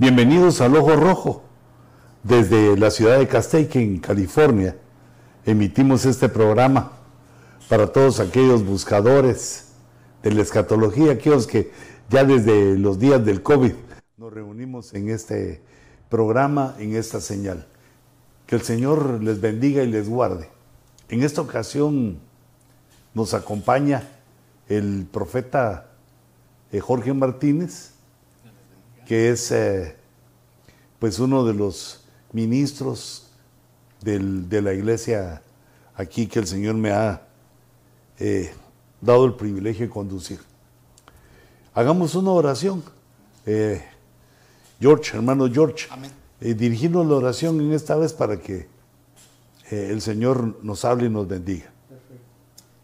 Bienvenidos al Ojo Rojo. Desde la ciudad de Castaic, en California, emitimos este programa para todos aquellos buscadores de la escatología, aquellos que ya desde los días del COVID nos reunimos en este programa, en esta señal. Que el Señor les bendiga y les guarde. En esta ocasión nos acompaña el profeta eh, Jorge Martínez, que es eh, pues uno de los ministros de la iglesia aquí que el Señor me ha eh, dado el privilegio de conducir. Hagamos una oración. George, hermano George, dirigimos la oración en esta vez para que el Señor nos hable y nos bendiga.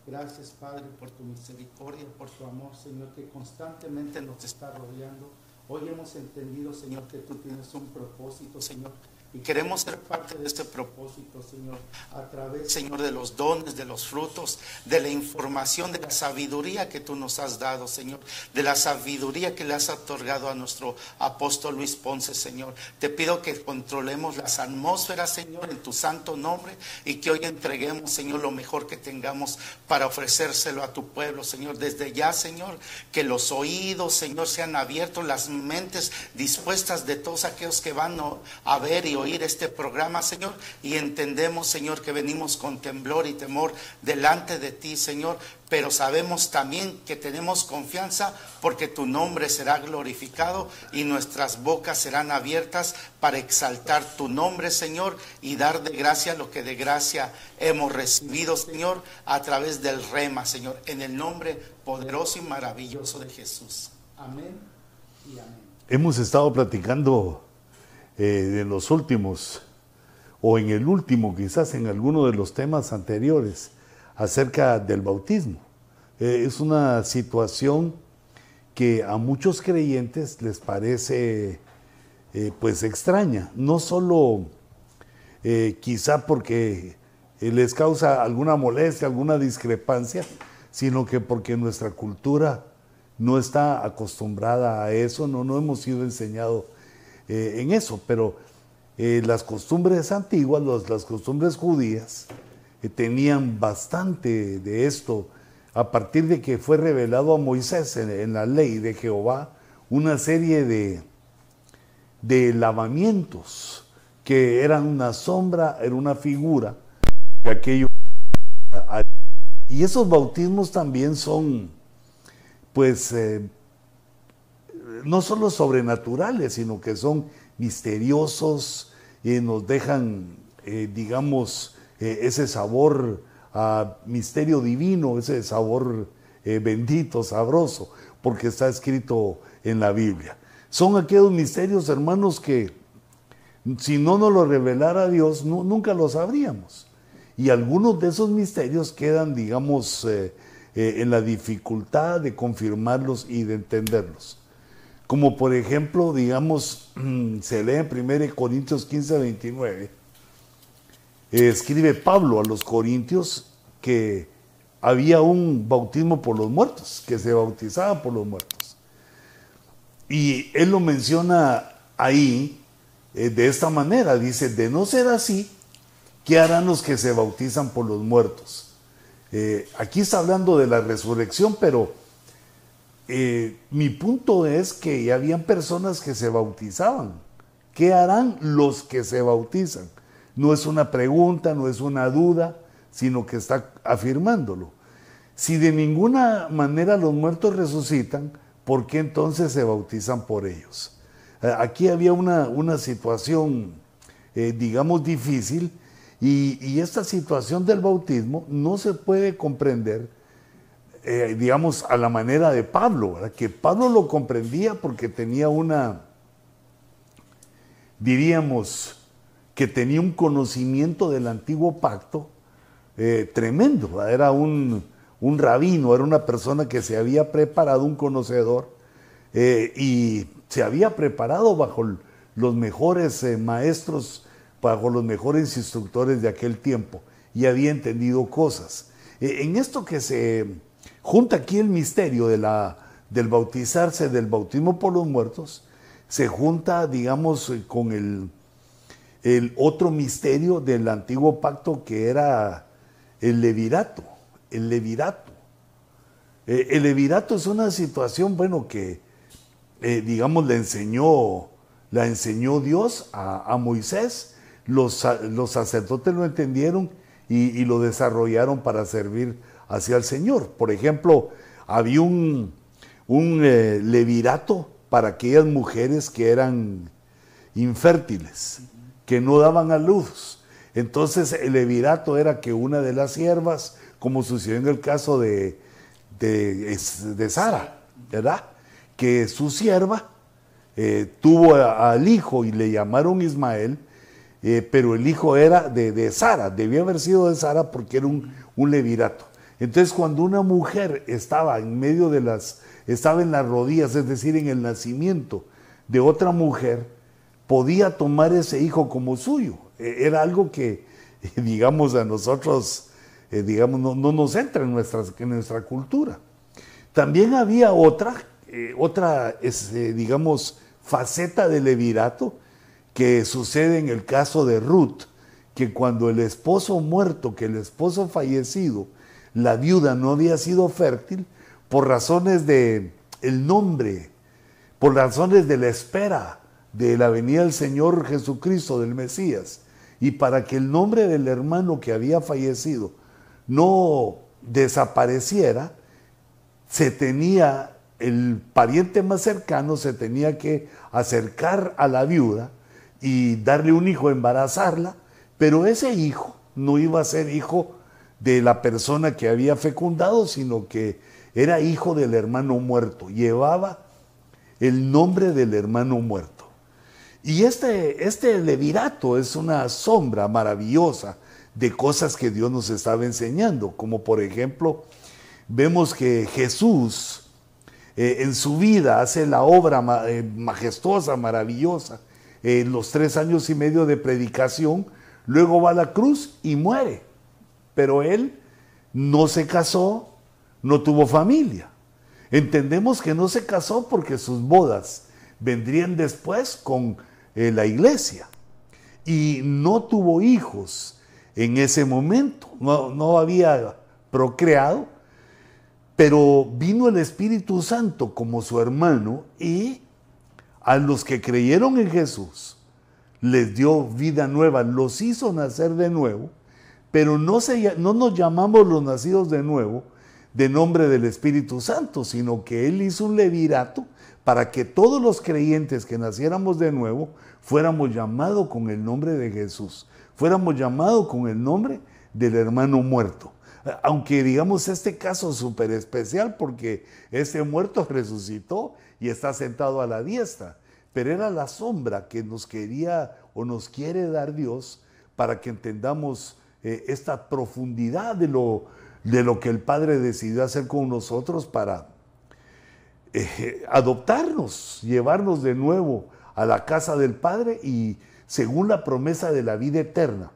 Gracias, Padre, por tu misericordia, por tu amor, Señor, que constantemente nos está rodeando. Hoy hemos entendido, Señor, que tú tienes un propósito, Señor, y queremos ser parte de este propósito, Señor, a través, Señor, de los dones, de los frutos, de la información, de la sabiduría que tú nos has dado, Señor, de la sabiduría que le has otorgado a nuestro apóstol Luis Ponce, Señor. Te pido que controlemos las atmósferas, Señor, en tu santo nombre y que hoy entreguemos, Señor, lo mejor que tengamos para ofrecérselo a tu pueblo, Señor. Desde ya, Señor, que los oídos, Señor, sean abiertos, las mentes dispuestas de todos aquellos que van a ver y oír este programa, Señor, y entendemos, Señor, que venimos con temblor y temor delante de ti, Señor, pero sabemos también que tenemos confianza porque tu nombre será glorificado y nuestras bocas serán abiertas para exaltar tu nombre, Señor, y dar de gracia lo que de gracia hemos recibido, Señor, a través del rema, Señor, en el nombre poderoso y maravilloso de Jesús. Amén y amén. Hemos estado platicando eh, en los últimos, o en el último, quizás en alguno de los temas anteriores, acerca del bautismo. Eh, es una situación que a muchos creyentes les parece eh, pues extraña, no solo quizá porque les causa alguna molestia, alguna discrepancia, sino que porque nuestra cultura no está acostumbrada a eso, no, no hemos sido enseñados eh, en eso, pero eh, las costumbres antiguas, las costumbres judías, eh, tenían bastante de esto a partir de que fue revelado a Moisés en, la ley de Jehová una serie de, de lavamientos que eran una sombra, era una figura de aquello. Y esos bautismos también son, pues, no solo sobrenaturales, sino que son misteriosos y nos dejan, eh, digamos, eh, ese sabor a misterio divino, ese sabor eh, bendito, sabroso, porque está escrito en la Biblia. Son aquellos misterios, hermanos, que si no nos lo revelara Dios, nunca lo sabríamos. Y algunos de esos misterios quedan, digamos, en la dificultad de confirmarlos y de entenderlos. Como por ejemplo, digamos, se lee en 1 Corintios 15, 29, escribe Pablo a los Corintios que había un bautismo por los muertos, que se bautizaban por los muertos. Y él lo menciona ahí eh, de esta manera, dice, de no ser así, ¿qué harán los que se bautizan por los muertos? Eh, aquí está hablando de la resurrección, pero eh, mi punto es que ya habían personas que se bautizaban. ¿Qué harán los que se bautizan? No es una pregunta, no es una duda, sino que está afirmándolo. Si de ninguna manera los muertos resucitan, ¿por qué entonces se bautizan por ellos? Eh, aquí había una, una situación, eh, digamos, difícil y, y esta situación del bautismo no se puede comprender eh, digamos, a la manera de Pablo, que Pablo lo comprendía porque tenía una, diríamos, que tenía un conocimiento del antiguo pacto eh, tremendo, era un, rabino, era una persona que se había preparado, un conocedor, eh, y se había preparado bajo los mejores maestros, bajo los mejores instructores de aquel tiempo, y había entendido cosas. en esto que se junta aquí el misterio de la, del bautizarse, del bautismo por los muertos, se junta, digamos, con el, el otro misterio del antiguo pacto que era el levirato, el levirato. Eh, el levirato es una situación, bueno, que, eh, digamos, le enseñó, la enseñó Dios a, Moisés, los, los, sacerdotes lo entendieron y, lo desarrollaron para servir hacia el Señor. Por ejemplo, había un, eh, levirato para aquellas mujeres que eran infértiles, que no daban a luz. Entonces el levirato era que una de las siervas, como sucedió en el caso de, de, Sara, ¿verdad? Que su sierva eh, tuvo al hijo y le llamaron Ismael, eh, pero el hijo era de, Sara, debía haber sido de Sara porque era un levirato. Entonces cuando una mujer estaba en medio de las, estaba en las rodillas, es decir, en el nacimiento de otra mujer, podía tomar ese hijo como suyo. E, era algo que, digamos, a nosotros, eh, digamos, no, nos entra en, en nuestra cultura. También había otra, eh, otra, este, digamos, faceta del levirato que sucede en el caso de Ruth, que cuando el esposo muerto, que el esposo fallecido, la viuda no había sido fértil por razones de el nombre, por razones de la espera de la venida del Señor Jesucristo, del Mesías, y para que el nombre del hermano que había fallecido no desapareciera, se tenía, el pariente más cercano se tenía que acercar a la viuda y darle un hijo, embarazarla, pero ese hijo no iba a ser hijo de la persona que había fecundado, sino que era hijo del hermano muerto, llevaba el nombre del hermano muerto. Y este, este levirato es una sombra maravillosa de cosas que Dios nos estaba enseñando, como por ejemplo, vemos que Jesús eh, en su vida hace la obra eh, majestuosa, maravillosa, en los tres años y medio de predicación, luego va a la cruz y muere pero él no se casó, no tuvo familia. Entendemos que no se casó porque sus bodas vendrían después con eh, la iglesia. Y no tuvo hijos en ese momento, no, no había procreado, pero vino el Espíritu Santo como su hermano y a los que creyeron en Jesús les dio vida nueva, los hizo nacer de nuevo pero no, no nos llamamos los nacidos de nuevo de nombre del Espíritu Santo, sino que Él hizo un levirato para que todos los creyentes que naciéramos de nuevo fuéramos llamados con el nombre de Jesús, fuéramos llamados con el nombre del hermano muerto. Aunque digamos este caso súper especial porque este muerto resucitó y está sentado a la diestra, pero era la sombra que nos quería o nos quiere dar Dios para que entendamos eh, esta profundidad de lo, de lo que el Padre decidió hacer con nosotros para eh, adoptarnos, llevarnos de nuevo a la casa del Padre y según la promesa de la vida eterna.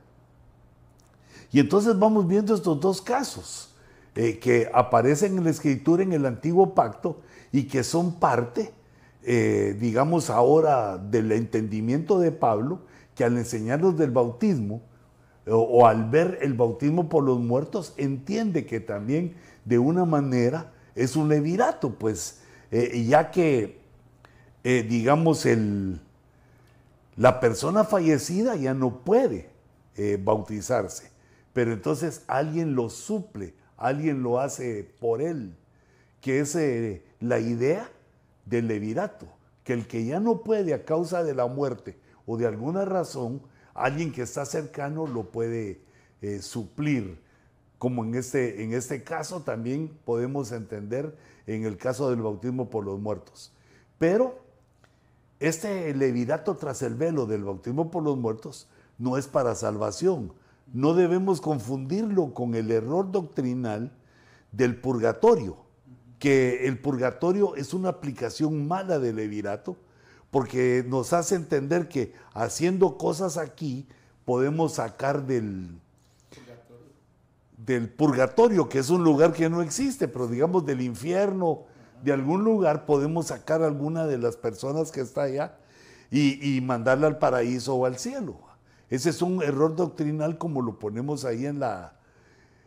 Y entonces vamos viendo estos dos casos eh, que aparecen en la escritura en el antiguo pacto y que son parte, digamos ahora, del entendimiento de Pablo, que al enseñarnos del bautismo, o, al ver el bautismo por los muertos, entiende que también de una manera es un levirato, pues eh, ya que, eh, digamos, el, la persona fallecida ya no puede eh, bautizarse, pero entonces alguien lo suple, alguien lo hace por él, que es la idea del levirato, que el que ya no puede a causa de la muerte o de alguna razón, alguien que está cercano lo puede eh, suplir. Como en este, en este caso también podemos entender en el caso del bautismo por los muertos. Pero este levirato tras el velo del bautismo por los muertos no es para salvación. No debemos confundirlo con el error doctrinal del purgatorio, que el purgatorio es una aplicación mala del levirato porque nos hace entender que haciendo cosas aquí podemos sacar del, del purgatorio, que es un lugar que no existe, pero digamos del infierno, de algún lugar podemos sacar a alguna de las personas que está allá y, mandarla al paraíso o al cielo. Ese es un error doctrinal como lo ponemos ahí en la,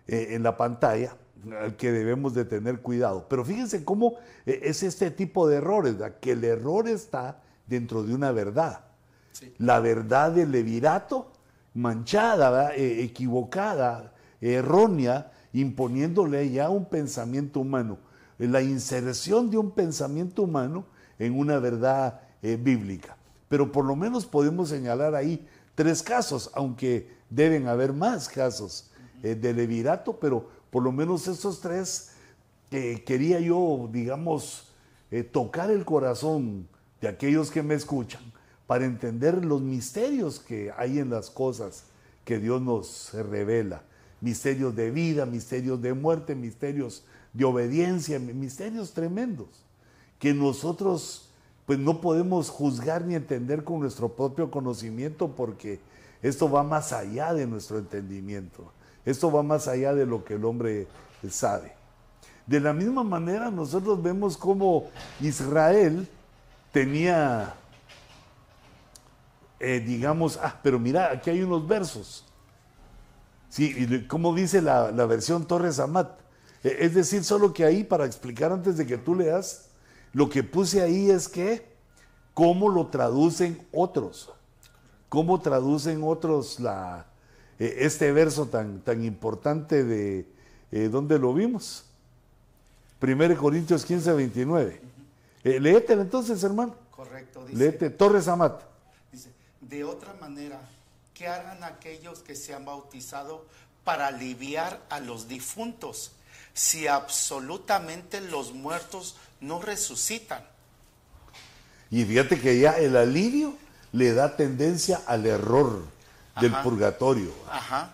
eh, en la pantalla, al que debemos de tener cuidado. Pero fíjense cómo eh, es este tipo de errores, que el error está dentro de una verdad. La verdad del levirato, manchada, eh, equivocada, errónea, imponiéndole ya un pensamiento humano. La inserción de un pensamiento humano en una verdad bíblica. Pero por lo menos podemos señalar ahí tres casos, aunque deben haber más casos eh, de levirato, pero por lo menos esos tres quería yo, digamos, eh, tocar el corazón de aquellos que me escuchan para entender los misterios que hay en las cosas que Dios nos revela. Misterios de vida, misterios de muerte, misterios de obediencia, misterios tremendos, que nosotros pues no podemos juzgar ni entender con nuestro propio conocimiento porque esto va más allá de nuestro entendimiento. Esto va más allá de lo que el hombre sabe. De la misma manera nosotros vemos cómo Israel tenía, eh, digamos, ah, pero mira, aquí hay unos versos. Sí, como dice la, versión Torres Amat. Eh, es decir, solo que ahí, para explicar antes de que tú leas, lo que puse ahí es que, ¿cómo lo traducen otros? ¿Cómo traducen otros la, eh, este verso tan, tan importante de eh, dónde lo vimos? 1 Corintios 15, 29. Eh, entonces, hermano. Correcto. Dice, Léete, Torres Amat. Dice, de otra manera, ¿qué harán aquellos que se han bautizado para aliviar a los difuntos? si absolutamente los muertos no resucitan. Y fíjate que ya el alivio le da tendencia al error del purgatorio. Ajá.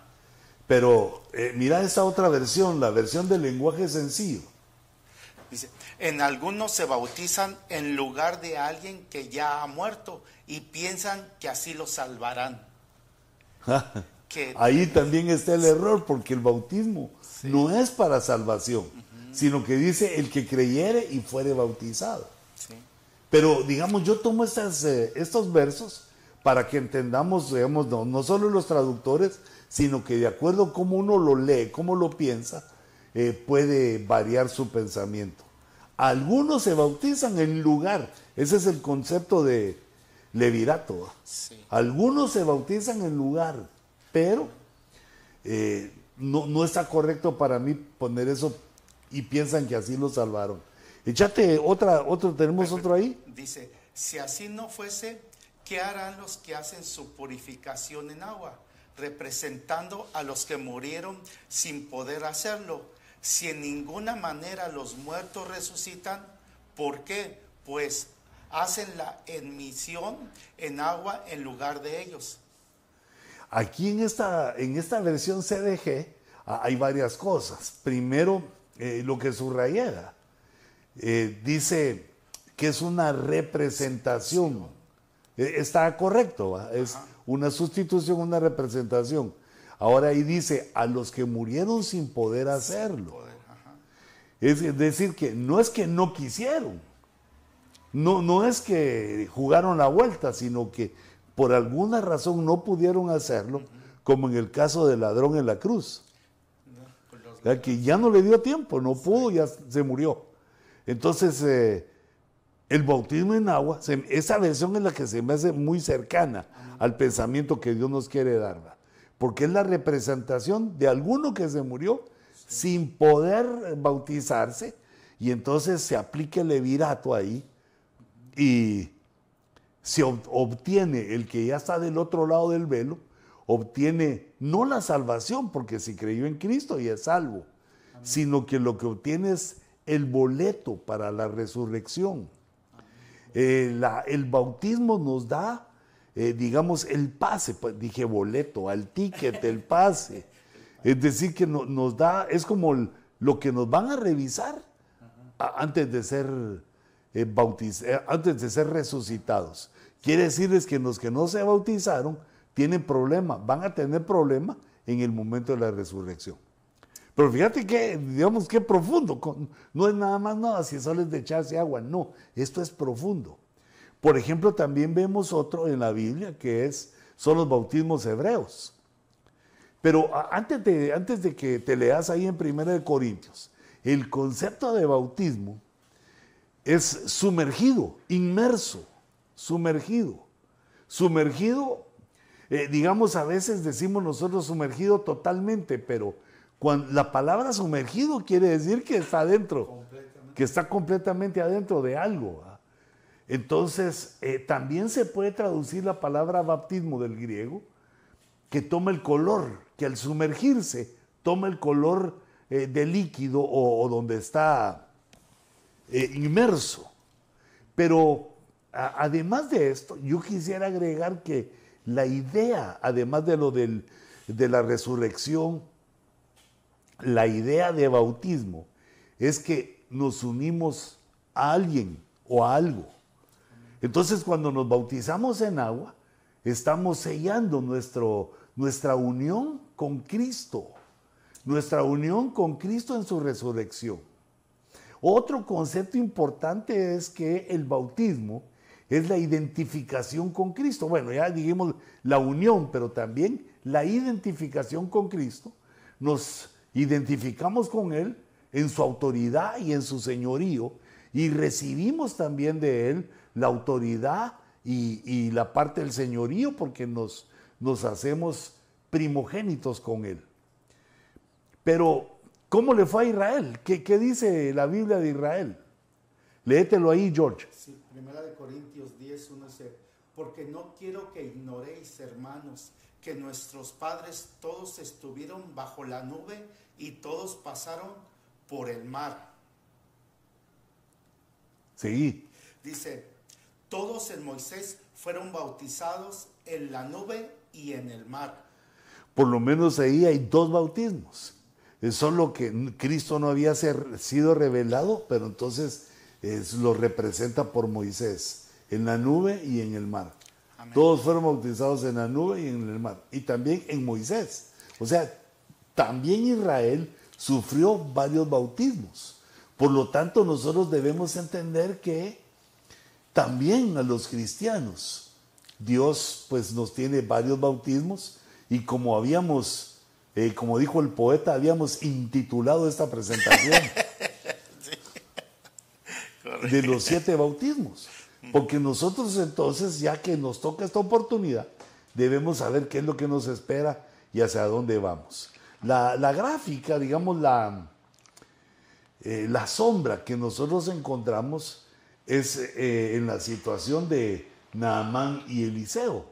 Pero eh, mira esa otra versión, la versión del lenguaje sencillo. En algunos se bautizan en lugar de alguien que ya ha muerto y piensan que así lo salvarán. Ahí también está el error, porque el bautismo no es para salvación, sino que dice el que creyere y fuere bautizado. Pero digamos, yo tomo estas, eh, estos versos para que entendamos, digamos, no, no, solo los traductores, sino que de acuerdo a cómo uno lo lee, cómo lo piensa, eh, puede variar su pensamiento. Algunos se bautizan en lugar, ese es el concepto de levirato. Algunos se bautizan en lugar, pero eh, no, está correcto para mí poner eso y piensan que así lo salvaron. Echate otra, otro, tenemos otro ahí. Dice, si así no fuese, ¿qué harán los que hacen su purificación en agua? Representando a los que murieron sin poder hacerlo. Si en ninguna manera los muertos resucitan, ¿por qué? Pues hacen la emisión en agua en lugar de ellos. Aquí en esta, en esta versión CDG ah, hay varias cosas. Primero, eh, lo que subrayada. Eh, dice que es una representación. Eh, está correcto, es una sustitución, una representación. Ahora ahí dice, a los que murieron sin poder hacerlo. Es decir, que no es que no quisieron, no, no es que jugaron la vuelta, sino que por alguna razón no pudieron hacerlo, como en el caso del ladrón en la cruz. que ya no le dio tiempo, no pudo, ya se murió. Entonces, eh, el bautismo en agua, esa versión es la que se me hace muy cercana al pensamiento que Dios nos quiere dar, porque es la representación de alguno que se murió sin poder bautizarse, y entonces se aplica el levirato ahí, y se obtiene el que ya está del otro lado del velo, obtiene no la salvación, porque si creyó en Cristo y es salvo, sino que lo que obtiene es el boleto para la resurrección. Eh, el bautismo nos da, eh, digamos, el pase, pues, dije boleto, al ticket, el pase. Es decir, que nos da, es como lo que nos van a revisar antes de ser eh, antes de ser resucitados. Quiere decirles que los que no se bautizaron tienen problemas, van a tener problemas en el momento de la resurrección. Pero fíjate que, digamos, qué profundo. No es nada más nada si solo es de echarse agua. No, esto es profundo. Por ejemplo, también vemos otro en la Biblia que es, son los bautismos hebreos. Pero antes de, antes de que te leas ahí en 1 Corintios, el concepto de bautismo es sumergido, inmerso, sumergido. Sumergido, eh, digamos, a veces decimos nosotros sumergido totalmente, pero cuando la palabra sumergido quiere decir que está adentro, que está completamente adentro de algo. Entonces, eh, también se puede traducir la palabra bautismo del griego, que toma el color, que al sumergirse toma el color eh, de líquido o, donde está eh, inmerso. Pero además de esto, yo quisiera agregar que la idea, además de lo de la resurrección, la idea de bautismo es que nos unimos a alguien o a algo. Entonces cuando nos bautizamos en agua, estamos sellando nuestro, nuestra unión con Cristo, nuestra unión con Cristo en su resurrección. Otro concepto importante es que el bautismo es la identificación con Cristo. Bueno, ya dijimos la unión, pero también la identificación con Cristo. Nos identificamos con Él en su autoridad y en su señorío y recibimos también de Él la autoridad y, la parte del señorío porque nos, nos hacemos primogénitos con Él. Pero, ¿cómo le fue a Israel? ¿Qué, dice la Biblia de Israel? Léetelo ahí, George. Sí, primera de Corintios 10, 1 dice, porque no quiero que ignoréis, hermanos, que nuestros padres todos estuvieron bajo la nube y todos pasaron por el mar. Sí. Dice, todos en Moisés fueron bautizados en la nube y en el mar. Por lo menos ahí hay dos bautismos. Es solo que Cristo no había sido revelado, pero entonces lo representa por Moisés, en la nube y en el mar. Todos fueron bautizados en la nube y en el mar. Y también en Moisés. O sea, también Israel sufrió varios bautismos. Por lo tanto, nosotros debemos entender que también a los cristianos. Dios pues nos tiene varios bautismos y como habíamos, eh, como dijo el poeta, habíamos intitulado esta presentación de los siete bautismos. Porque nosotros entonces, ya que nos toca esta oportunidad, debemos saber qué es lo que nos espera y hacia dónde vamos. La, gráfica, digamos, la, eh, la sombra que nosotros encontramos es eh, en la situación de Naamán y Eliseo.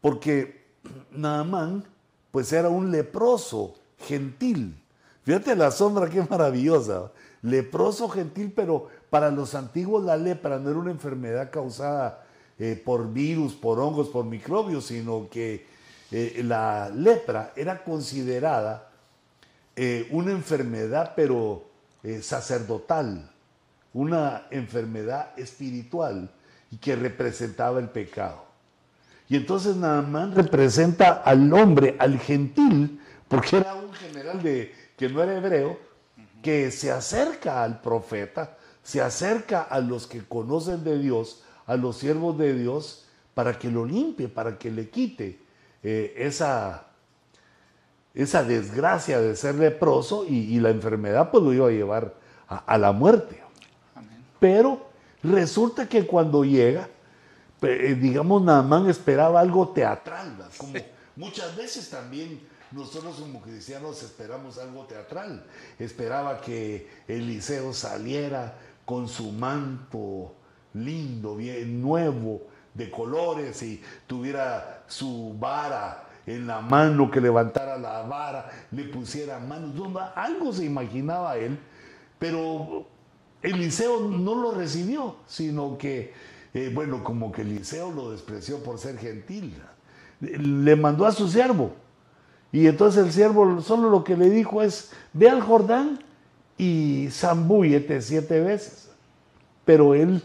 Porque Naamán, pues era un leproso gentil. Fíjate la sombra, qué maravillosa. Leproso gentil, pero para los antiguos la lepra no era una enfermedad causada eh, por virus, por hongos, por microbios, sino que eh, la lepra era considerada una enfermedad, pero sacerdotal una enfermedad espiritual y que representaba el pecado. Y entonces Naamán representa al hombre, al gentil, porque era un general de, que no era hebreo, que se acerca al profeta, se acerca a los que conocen de Dios, a los siervos de Dios, para que lo limpie, para que le quite eh, esa, esa desgracia de ser leproso y, la enfermedad pues lo iba a llevar a la muerte. Pero resulta que cuando llega, eh, digamos, Naamán esperaba algo teatral, como muchas veces también nosotros como cristianos esperamos algo teatral. Esperaba que Eliseo saliera con su manto lindo, bien nuevo, de colores y tuviera su vara en la mano, que levantara la vara, le pusiera manos, algo se imaginaba él, pero Eliseo no lo recibió, sino que, eh, bueno, como que Eliseo lo despreció por ser gentil. Le mandó a su siervo. Y entonces el siervo solo lo que le dijo es, ve al Jordán y zambúyete siete veces. Pero él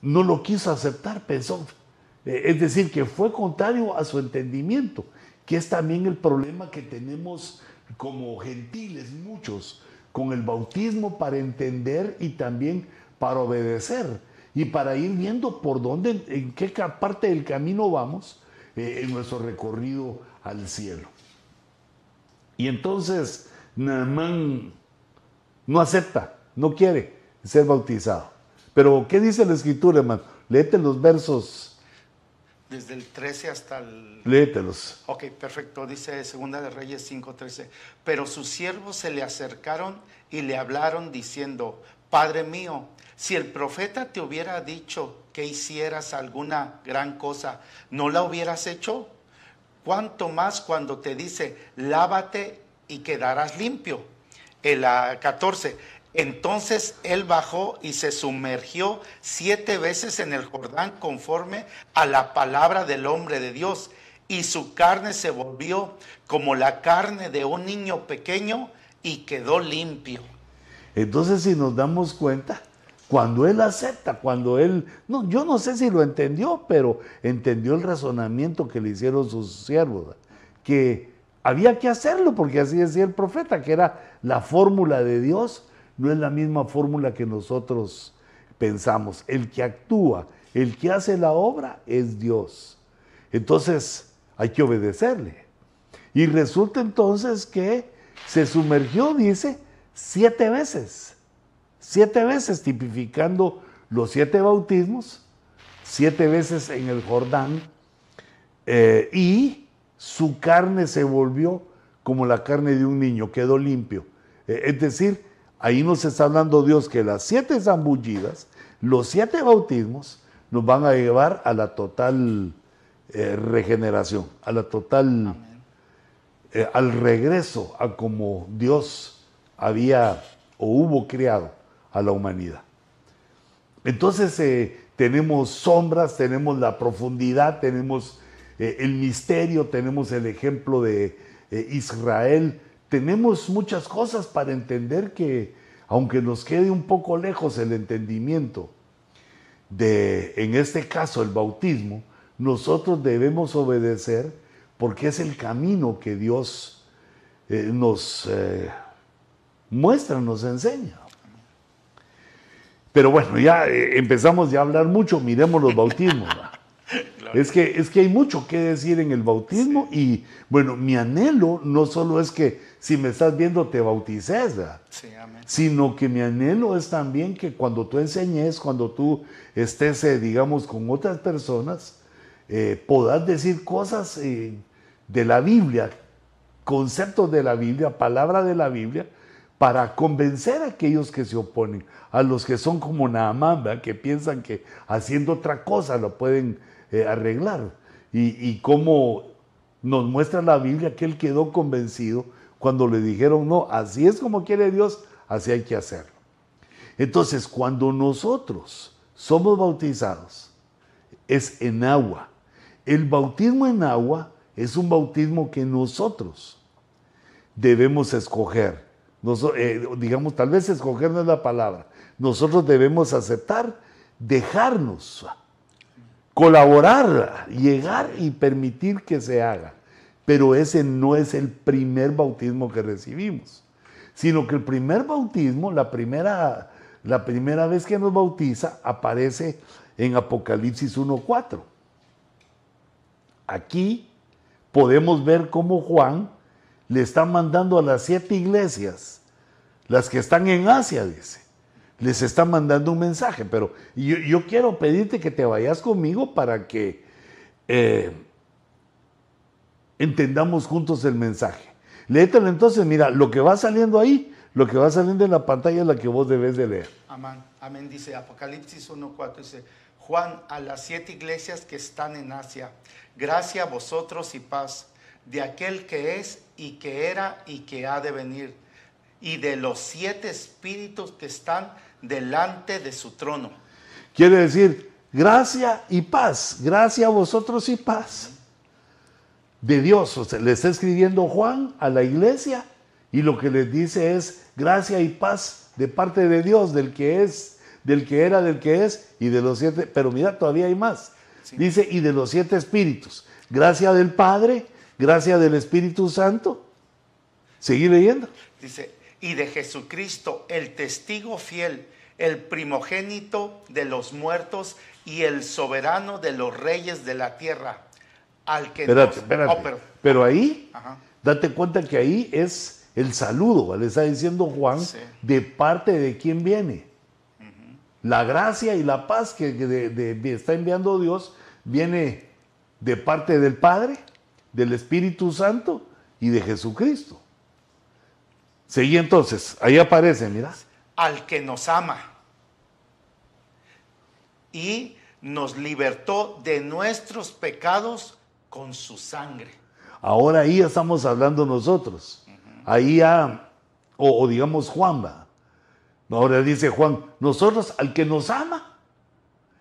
no lo quiso aceptar, pensó. Eh, es decir, que fue contrario a su entendimiento, que es también el problema que tenemos como gentiles muchos con el bautismo para entender y también para obedecer y para ir viendo por dónde, en qué parte del camino vamos eh, en nuestro recorrido al cielo. Y entonces Naamán no acepta, no quiere ser bautizado. Pero, ¿qué dice la escritura, hermano? Léete los versos. Desde el 13 hasta el... Léetelos. Ok, perfecto. Dice Segunda de Reyes 5:13. Pero sus siervos se le acercaron y le hablaron diciendo, Padre mío, si el profeta te hubiera dicho que hicieras alguna gran cosa, ¿no la hubieras hecho? ¿Cuánto más cuando te dice, lávate y quedarás limpio? El 14. Entonces él bajó y se sumergió siete veces en el Jordán conforme a la palabra del hombre de Dios. Y su carne se volvió como la carne de un niño pequeño y quedó limpio. Entonces si nos damos cuenta, cuando él acepta, cuando él, no, yo no sé si lo entendió, pero entendió el razonamiento que le hicieron sus siervos, que había que hacerlo, porque así decía el profeta, que era la fórmula de Dios, no es la misma fórmula que nosotros pensamos. El que actúa, el que hace la obra es Dios. Entonces hay que obedecerle. Y resulta entonces que se sumergió, dice, siete veces siete veces tipificando los siete bautismos, siete veces en el Jordán, eh, y su carne se volvió como la carne de un niño, quedó limpio. Eh, es decir, ahí nos está hablando Dios que las siete zambullidas, los siete bautismos, nos van a llevar a la total eh, regeneración, a la total, al regreso a como Dios había o hubo creado a la humanidad. Entonces eh, tenemos sombras, tenemos la profundidad, tenemos eh, el misterio, tenemos el ejemplo de eh, Israel, tenemos muchas cosas para entender que, aunque nos quede un poco lejos el entendimiento de, en este caso, el bautismo, nosotros debemos obedecer porque es el camino que Dios nos muestra, nos enseña. Pero bueno, ya eh, empezamos ya a hablar mucho, miremos los bautismos. es, que, es que hay mucho que decir en el bautismo y bueno, mi anhelo no solo es que si me estás viendo te bautices, sino que mi anhelo es también que cuando tú enseñes, cuando tú estés, eh, digamos, con otras personas, eh, puedas decir cosas de la Biblia, conceptos de la Biblia, palabra de la Biblia, para convencer a aquellos que se oponen, a los que son como Naamán, que piensan que haciendo otra cosa lo pueden eh, arreglar. Y, y como nos muestra la Biblia que él quedó convencido cuando le dijeron, no, así es como quiere Dios, así hay que hacerlo. Entonces, cuando nosotros somos bautizados, es en agua. El bautismo en agua es un bautismo que nosotros debemos escoger eh, digamos, tal vez escoger no es la palabra. Nosotros debemos aceptar, dejarnos, colaborar, llegar y permitir que se haga. Pero ese no es el primer bautismo que recibimos, sino que el primer bautismo, la primera, la primera vez que nos bautiza, aparece en Apocalipsis 1.4. Aquí podemos ver cómo Juan le está mandando a las siete iglesias, las que están en Asia, dice, les está mandando un mensaje, pero yo, quiero pedirte que te vayas conmigo para que eh, entendamos juntos el mensaje. Léetelo entonces, mira, lo que va saliendo ahí, lo que va saliendo en la pantalla es la que vos debes de leer. Amén, amén, dice Apocalipsis 1.4, dice, Juan, a las siete iglesias que están en Asia, gracia a vosotros y paz de aquel que es y que era y que ha de venir, y de los siete espíritus que están delante de su trono. Quiere decir, gracia y paz, gracia a vosotros y paz. De Dios, o sea, le está escribiendo Juan a la iglesia y lo que les dice es gracia y paz de parte de Dios, del que es, del que era, del que es y de los siete, pero mira, todavía hay más. Dice, y de los siete espíritus, gracia del Padre, gracia del Espíritu Santo. Seguí leyendo. Dice, y de Jesucristo, el testigo fiel, el primogénito de los muertos y el soberano de los reyes de la tierra, al que Espérate, nos- espérate. Oh, pero- pero ahí, Ajá. date cuenta que ahí es el saludo, le está diciendo Juan, Sí. de parte de quién viene. La gracia y la paz que de- de- está enviando Dios viene de parte del Padre, del Espíritu Santo y de Jesucristo. Seguí entonces, ahí aparece, mira. al que nos ama y nos libertó de nuestros pecados con su sangre. Ahora ahí estamos hablando nosotros. Ahí ya, o, o digamos Juan va. Ahora dice Juan, nosotros al que nos ama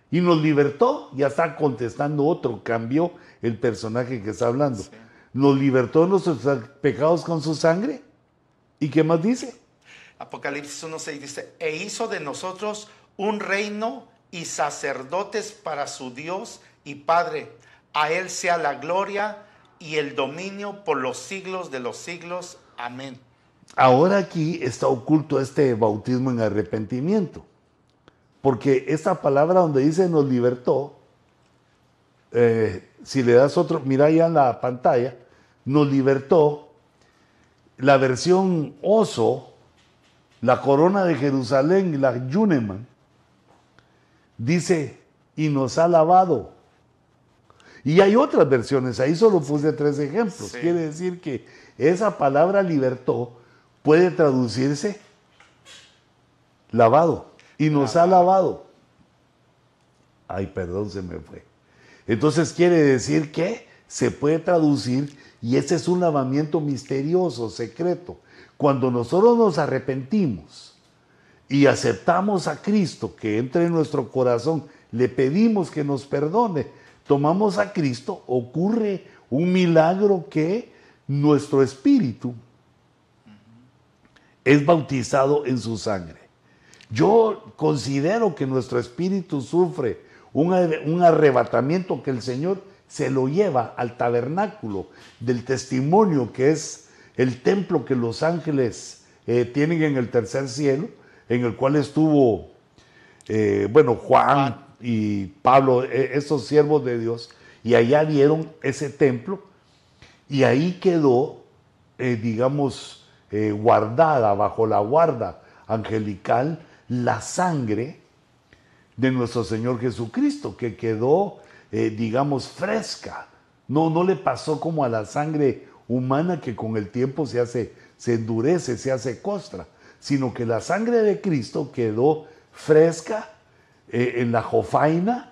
y nos libertó, ya está contestando otro, cambió el personaje que está hablando. Nos libertó de nuestros pecados con su sangre. ¿Y qué más dice? Apocalipsis 1.6 dice, e hizo de nosotros un reino y sacerdotes para su Dios y Padre. A Él sea la gloria y el dominio por los siglos de los siglos. Amén. Ahora aquí está oculto este bautismo en arrepentimiento. Porque esta palabra donde dice nos libertó, eh, si le das otro, mira ya en la pantalla, nos libertó, la versión oso, la corona de Jerusalén, la Yuneman, dice, y nos ha lavado. Y hay otras versiones, ahí solo puse tres ejemplos. Sí. Quiere decir que esa palabra libertó puede traducirse lavado. Y nos ha lavado. Ay, perdón, se me fue. Entonces quiere decir que se puede traducir y ese es un lavamiento misterioso, secreto. Cuando nosotros nos arrepentimos y aceptamos a Cristo que entre en nuestro corazón, le pedimos que nos perdone, tomamos a Cristo, ocurre un milagro que nuestro espíritu es bautizado en su sangre. Yo considero que nuestro espíritu sufre un, arre- un arrebatamiento que el Señor se lo lleva al tabernáculo del testimonio que es el templo que los ángeles eh, tienen en el tercer cielo, en el cual estuvo, eh, bueno, Juan y Pablo, eh, estos siervos de Dios, y allá vieron ese templo y ahí quedó, eh, digamos, eh, guardada bajo la guarda angelical la sangre de nuestro Señor Jesucristo, que quedó, eh, digamos, fresca. No, no le pasó como a la sangre humana que con el tiempo se hace, se endurece, se hace costra, sino que la sangre de Cristo quedó fresca eh, en la jofaina,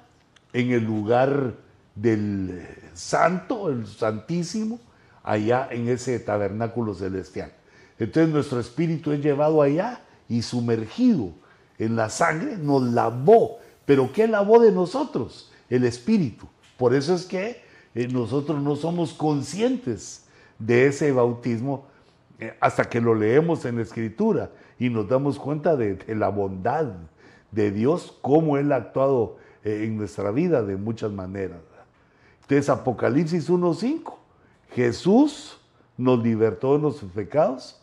en el lugar del eh, santo, el santísimo, allá en ese tabernáculo celestial. Entonces nuestro espíritu es llevado allá y sumergido en la sangre, nos lavó. Pero ¿qué lavó de nosotros? El espíritu. Por eso es que eh, nosotros no somos conscientes de ese bautismo hasta que lo leemos en la escritura y nos damos cuenta de la bondad de Dios, cómo Él ha actuado eh, en nuestra vida de muchas maneras. Entonces Apocalipsis 1.5, Jesús nos libertó de nuestros pecados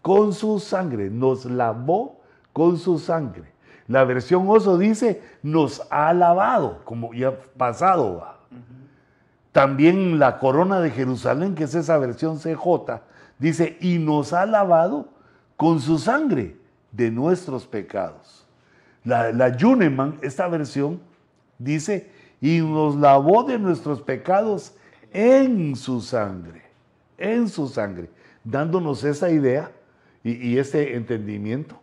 con su sangre, nos lavó con su sangre. La versión oso dice, nos ha lavado, como ya pasado. También la corona de Jerusalén, que es esa versión CJ, dice, y nos ha lavado con su sangre de nuestros pecados. La, la Yuneman, esta versión, dice, y nos lavó de nuestros pecados en su sangre, en su sangre, dándonos esa idea y, y ese entendimiento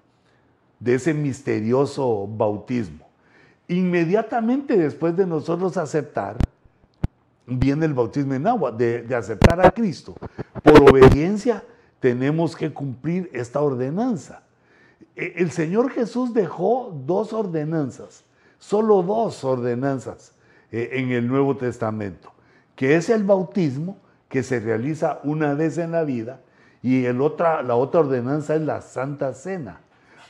de ese misterioso bautismo. Inmediatamente después de nosotros aceptar, viene el bautismo en agua, de, de aceptar a Cristo. Por obediencia tenemos que cumplir esta ordenanza. E- El Señor Jesús dejó dos ordenanzas, solo dos ordenanzas eh, en el Nuevo Testamento, que es el bautismo que se realiza una vez en la vida y el otra, la otra ordenanza es la Santa Cena.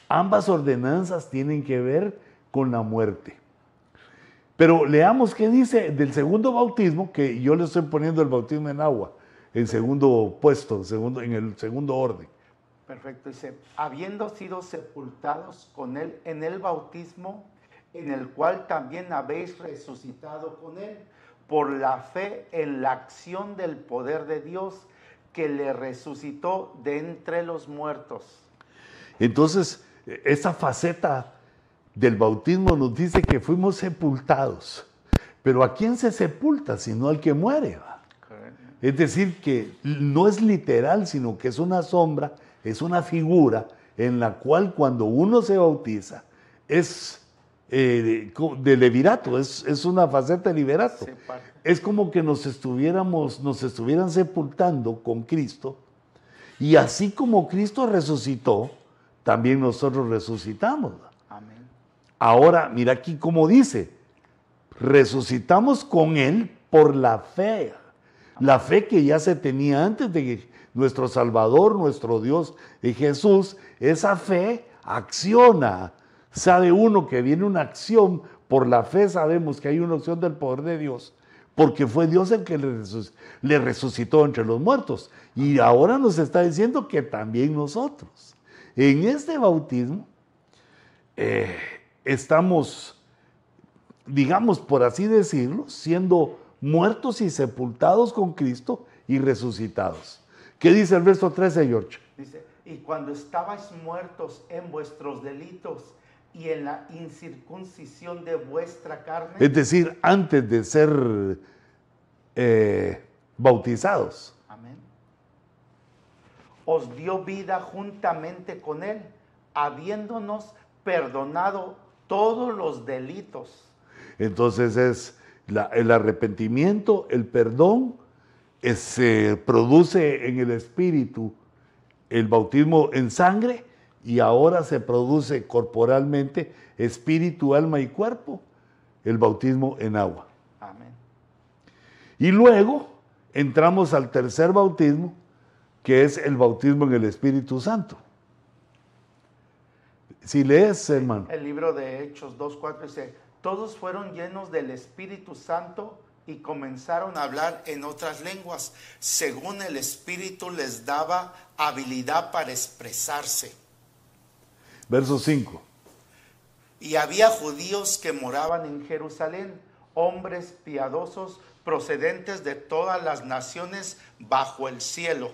Ambas ordenanzas tienen que ver con la muerte. Pero leamos qué dice del segundo bautismo, que yo le estoy poniendo el bautismo en agua. en segundo puesto, segundo, en el segundo orden. Perfecto, dice, habiendo sido sepultados con él en el bautismo, en el cual también habéis resucitado con él, por la fe en la acción del poder de Dios que le resucitó de entre los muertos. Entonces, esa faceta del bautismo nos dice que fuimos sepultados. Pero ¿a quién se sepulta sino al que muere? Es decir, que no es literal, sino que es una sombra, es una figura en la cual cuando uno se bautiza es eh, de levirato, es, es, una faceta de liberato. es como que nos estuviéramos, nos estuvieran sepultando con Cristo y así como Cristo resucitó, también nosotros resucitamos. Ahora, mira aquí cómo dice, resucitamos con Él por la fe. La fe que ya se tenía antes de nuestro Salvador, nuestro Dios y Jesús, esa fe acciona. Sabe uno que viene una acción, por la fe sabemos que hay una acción del poder de Dios, porque fue Dios el que le resucitó entre los muertos. Y ahora nos está diciendo que también nosotros. En este bautismo eh, estamos, digamos por así decirlo, siendo muertos y sepultados con Cristo y resucitados. ¿Qué dice el verso 13, George? Dice, y cuando estabais muertos en vuestros delitos y en la incircuncisión de vuestra carne. Es decir, antes de ser eh, bautizados. Amén. Os dio vida juntamente con Él, habiéndonos perdonado todos los delitos. Entonces es el arrepentimiento, el perdón, se produce en el espíritu el bautismo en sangre y ahora se produce corporalmente espíritu, alma y cuerpo, el bautismo en agua. Amén. Y luego entramos al tercer bautismo, que es el bautismo en el Espíritu Santo. Si lees, hermano. El libro de Hechos 2.4 dice, todos fueron llenos del Espíritu Santo y comenzaron a hablar en otras lenguas, según el Espíritu les daba habilidad para expresarse. Verso 5. Y había judíos que moraban en Jerusalén, hombres piadosos procedentes de todas las naciones bajo el cielo.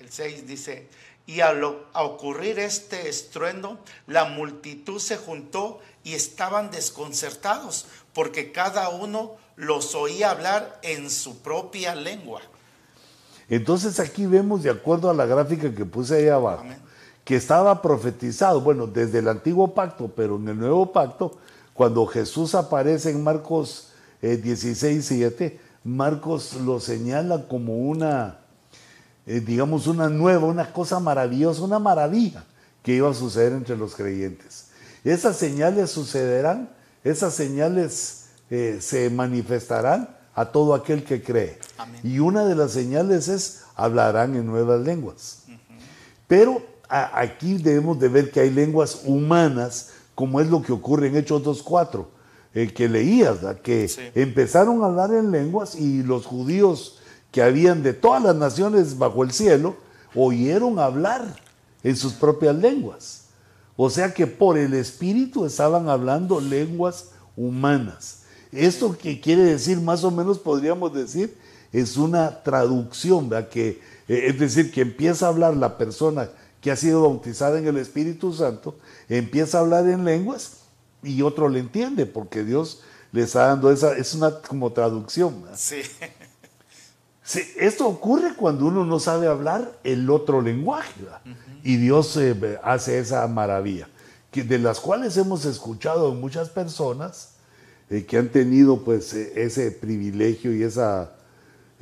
El 6 dice, y al ocurrir este estruendo, la multitud se juntó y estaban desconcertados, porque cada uno los oía hablar en su propia lengua. Entonces aquí vemos, de acuerdo a la gráfica que puse ahí abajo, que estaba profetizado, bueno, desde el antiguo pacto, pero en el nuevo pacto, cuando Jesús aparece en Marcos 16, eh, 7, Marcos lo señala como una eh, digamos, una nueva, una cosa maravillosa, una maravilla que iba a suceder entre los creyentes. Esas señales sucederán, esas señales eh, se manifestarán a todo aquel que cree. Y una de las señales es hablarán en nuevas lenguas. Pero aquí debemos de ver que hay lenguas humanas, como es lo que ocurre en Hechos 2.4, el que leías, que empezaron a hablar en lenguas y los judíos que habían de todas las naciones bajo el cielo, oyeron hablar en sus propias lenguas. O sea que por el Espíritu estaban hablando lenguas humanas. Esto que quiere decir, más o menos podríamos decir, es una traducción, Que, eh, es decir, que empieza a hablar la persona que ha sido bautizada en el Espíritu Santo, empieza a hablar en lenguas y otro le entiende, porque Dios le está dando esa, es una como traducción. Sí esto ocurre cuando uno no sabe hablar el otro lenguaje. Y Dios eh, hace esa maravilla, que, de las cuales hemos escuchado muchas personas eh, que han tenido pues eh, ese privilegio y esa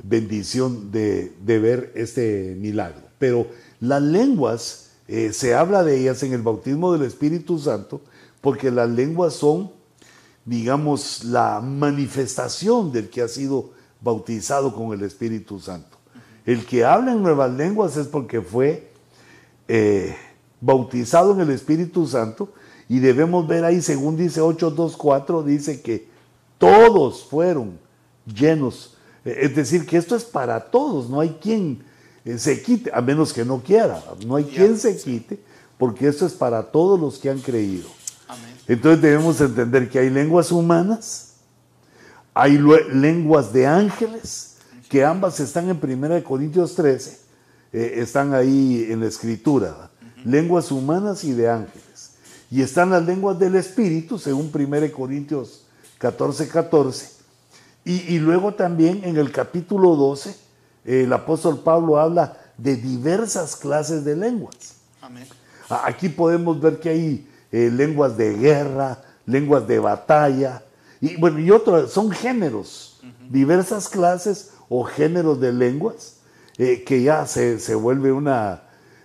bendición de, ver este milagro. Pero las lenguas, se habla de ellas en el bautismo del Espíritu Santo, porque las lenguas son, digamos, la manifestación del que ha sido bautizado con el Espíritu Santo. El que habla en nuevas lenguas es porque fue eh, bautizado en el Espíritu Santo y debemos ver ahí, según dice 8.2.4, dice que todos fueron llenos Eh, Es decir, que esto es para todos, no hay quien eh, se quite, a menos que no quiera, no hay quien se quite, porque esto es para todos los que han creído. Entonces debemos entender que hay lenguas humanas, hay lenguas de ángeles, que ambas están en 1 Corintios 13, eh, están ahí en la escritura, lenguas humanas y de ángeles. Y están las lenguas del Espíritu, según 1 Corintios 14, 14. Y, y luego también en el capítulo 12, eh, el apóstol Pablo habla de diversas clases de lenguas. Amén. Aquí podemos ver que hay eh, lenguas de guerra, lenguas de batalla, y bueno, y otros, son géneros, diversas clases o géneros de lenguas, eh, que ya se, se vuelve una,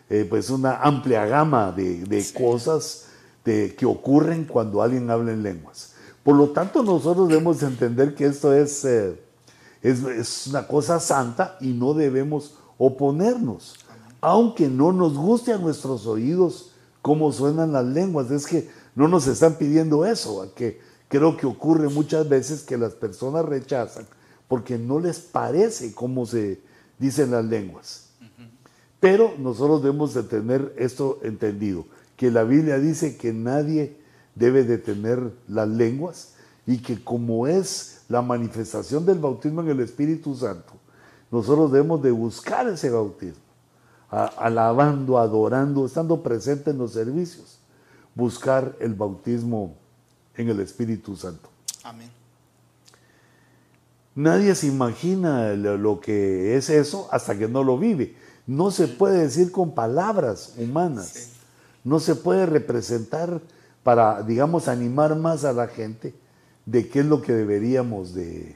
eh, pues una amplia gama de, de cosas de- que ocurren cuando alguien habla en lenguas. Por lo tanto, nosotros debemos entender que esto es, eh, es, es una cosa santa y no debemos oponernos, aunque no nos guste a nuestros oídos cómo suenan las lenguas. Es que no nos están pidiendo eso, ¿va? que creo que ocurre muchas veces que las personas rechazan porque no les parece cómo se dicen las lenguas. Pero nosotros debemos de tener esto entendido, que la Biblia dice que nadie debe de tener las lenguas y que como es la manifestación del bautismo en el Espíritu Santo, nosotros debemos de buscar ese bautismo, alabando, adorando, estando presente en los servicios, buscar el bautismo en el Espíritu Santo. Amén. Nadie se imagina lo, que es eso hasta que no lo vive. No se puede decir con palabras humanas. Sí. No se puede representar para, digamos, animar más a la gente de qué es lo que deberíamos de,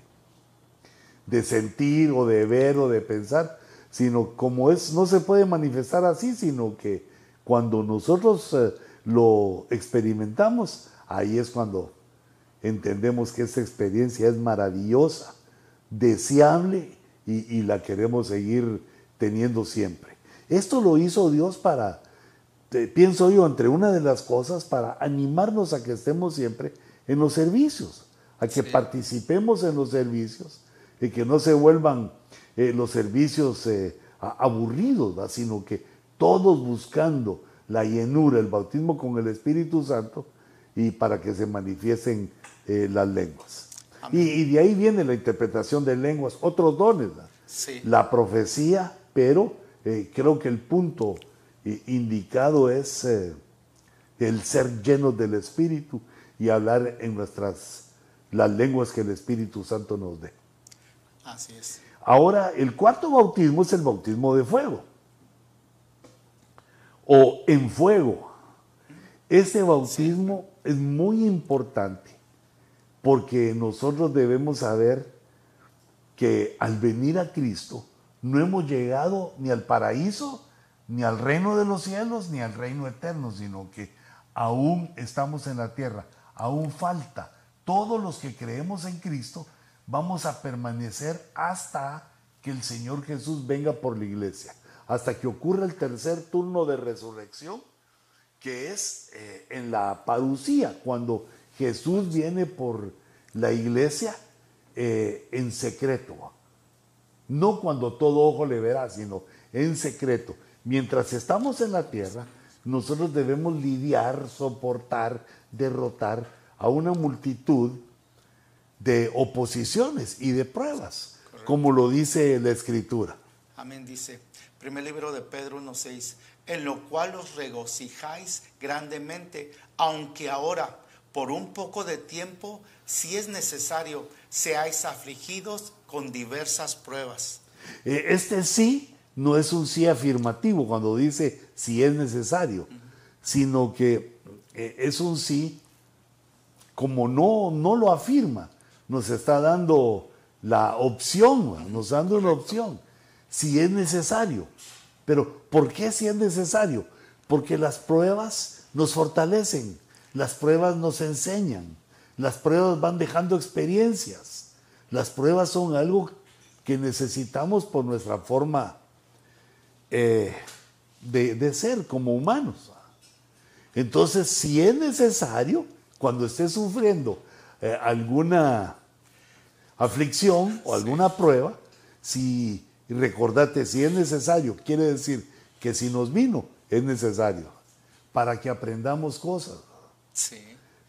de sentir o de ver o de pensar, sino como es, no se puede manifestar así, sino que cuando nosotros eh, lo experimentamos, ahí es cuando entendemos que esta experiencia es maravillosa, deseable y, y la queremos seguir teniendo siempre. Esto lo hizo Dios para, pienso yo, entre una de las cosas, para animarnos a que estemos siempre en los servicios, a que Sí. participemos en los servicios y que no se vuelvan eh, los servicios eh, aburridos, ¿va? sino que todos buscando la llenura, el bautismo con el Espíritu Santo y para que se manifiesten eh, las lenguas. Y, de ahí viene la interpretación de lenguas, otros dones, la profecía, pero eh, creo que el punto eh, indicado es el ser llenos del Espíritu y hablar en nuestras las lenguas que el Espíritu Santo nos dé. Así es. Ahora, el cuarto bautismo es el bautismo de fuego o en fuego. Este bautismo es muy importante porque nosotros debemos saber que al venir a Cristo no hemos llegado ni al paraíso, ni al reino de los cielos, ni al reino eterno, sino que aún estamos en la tierra, aún falta. Todos los que creemos en Cristo vamos a permanecer hasta que el Señor Jesús venga por la iglesia, hasta que ocurra el tercer turno de resurrección, que es eh, en la parucía, cuando Jesús viene por la iglesia eh, en secreto. No cuando todo ojo le verá, sino en secreto. Mientras estamos en la tierra, nosotros debemos lidiar, soportar, derrotar a una multitud de oposiciones y de pruebas, como lo dice la escritura. Amén, dice. Primer libro de Pedro 1.6, en lo cual os regocijáis grandemente, aunque ahora, por un poco de tiempo, si es necesario, seáis afligidos con diversas pruebas. Eh, Este sí no es un sí afirmativo cuando dice si es necesario, sino que eh, es un sí como no, no lo afirma, nos está dando la opción, nos está dando una opción, si es necesario. Pero ¿por qué si es necesario? Porque las pruebas nos fortalecen, las pruebas nos enseñan, las pruebas van dejando experiencias, las pruebas son algo que necesitamos por nuestra forma eh, de, de ser como humanos. Entonces, si es necesario, cuando esté sufriendo eh, alguna, aflicción o alguna prueba, si recordate, si es necesario, quiere decir que si nos vino, es necesario para que aprendamos cosas. Sí.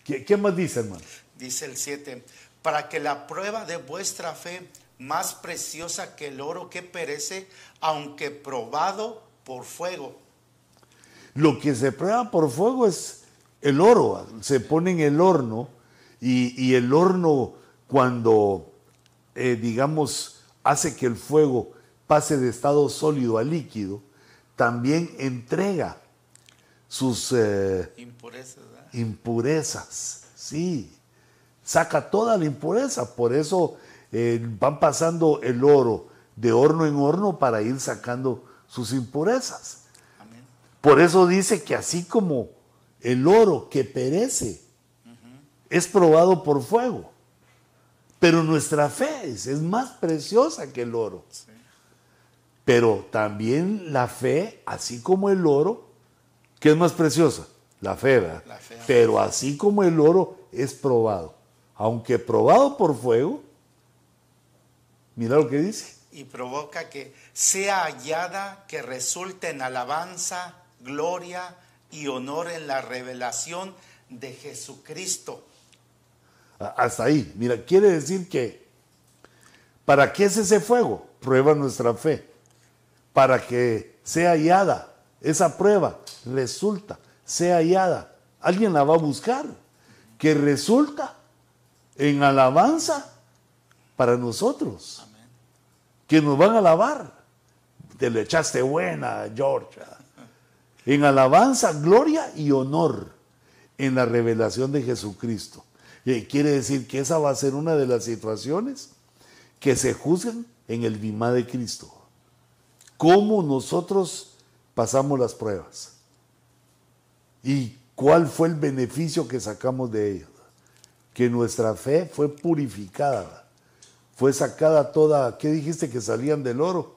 ¿Qué, qué más dice, hermano? Dice el 7, para que la prueba de vuestra fe, más preciosa que el oro que perece, aunque probado por fuego. Lo que se prueba por fuego es el oro, se pone en el horno y, y el horno cuando, eh, digamos, hace que el fuego pase de estado sólido a líquido, también entrega sus eh, Impurezas, sí, saca toda la impureza, por eso eh, van pasando el oro de horno en horno para ir sacando sus impurezas. Amén. Por eso dice que así como el oro que perece es probado por fuego, pero nuestra fe es, es más preciosa que el oro. Sí. Pero también la fe, así como el oro, ¿qué es más preciosa? La fe, ¿verdad? La fe. Pero así como el oro es probado, aunque probado por fuego, mira lo que dice. Y provoca que sea hallada que resulte en alabanza, gloria y honor en la revelación de Jesucristo. A- Hasta ahí. Mira, quiere decir que, ¿para qué es ese fuego? Prueba nuestra fe. Para que sea hallada. Esa prueba resulta, sea hallada. Alguien la va a buscar. Que resulta en alabanza para nosotros. Que nos van a alabar. Te le echaste buena, George. En alabanza, gloria y honor en la revelación de Jesucristo. Y quiere decir que esa va a ser una de las situaciones que se juzgan en el Bimá de Cristo. Cómo nosotros pasamos las pruebas y cuál fue el beneficio que sacamos de ellas. Que nuestra fe fue purificada, fue sacada toda, ¿qué dijiste que salían del oro?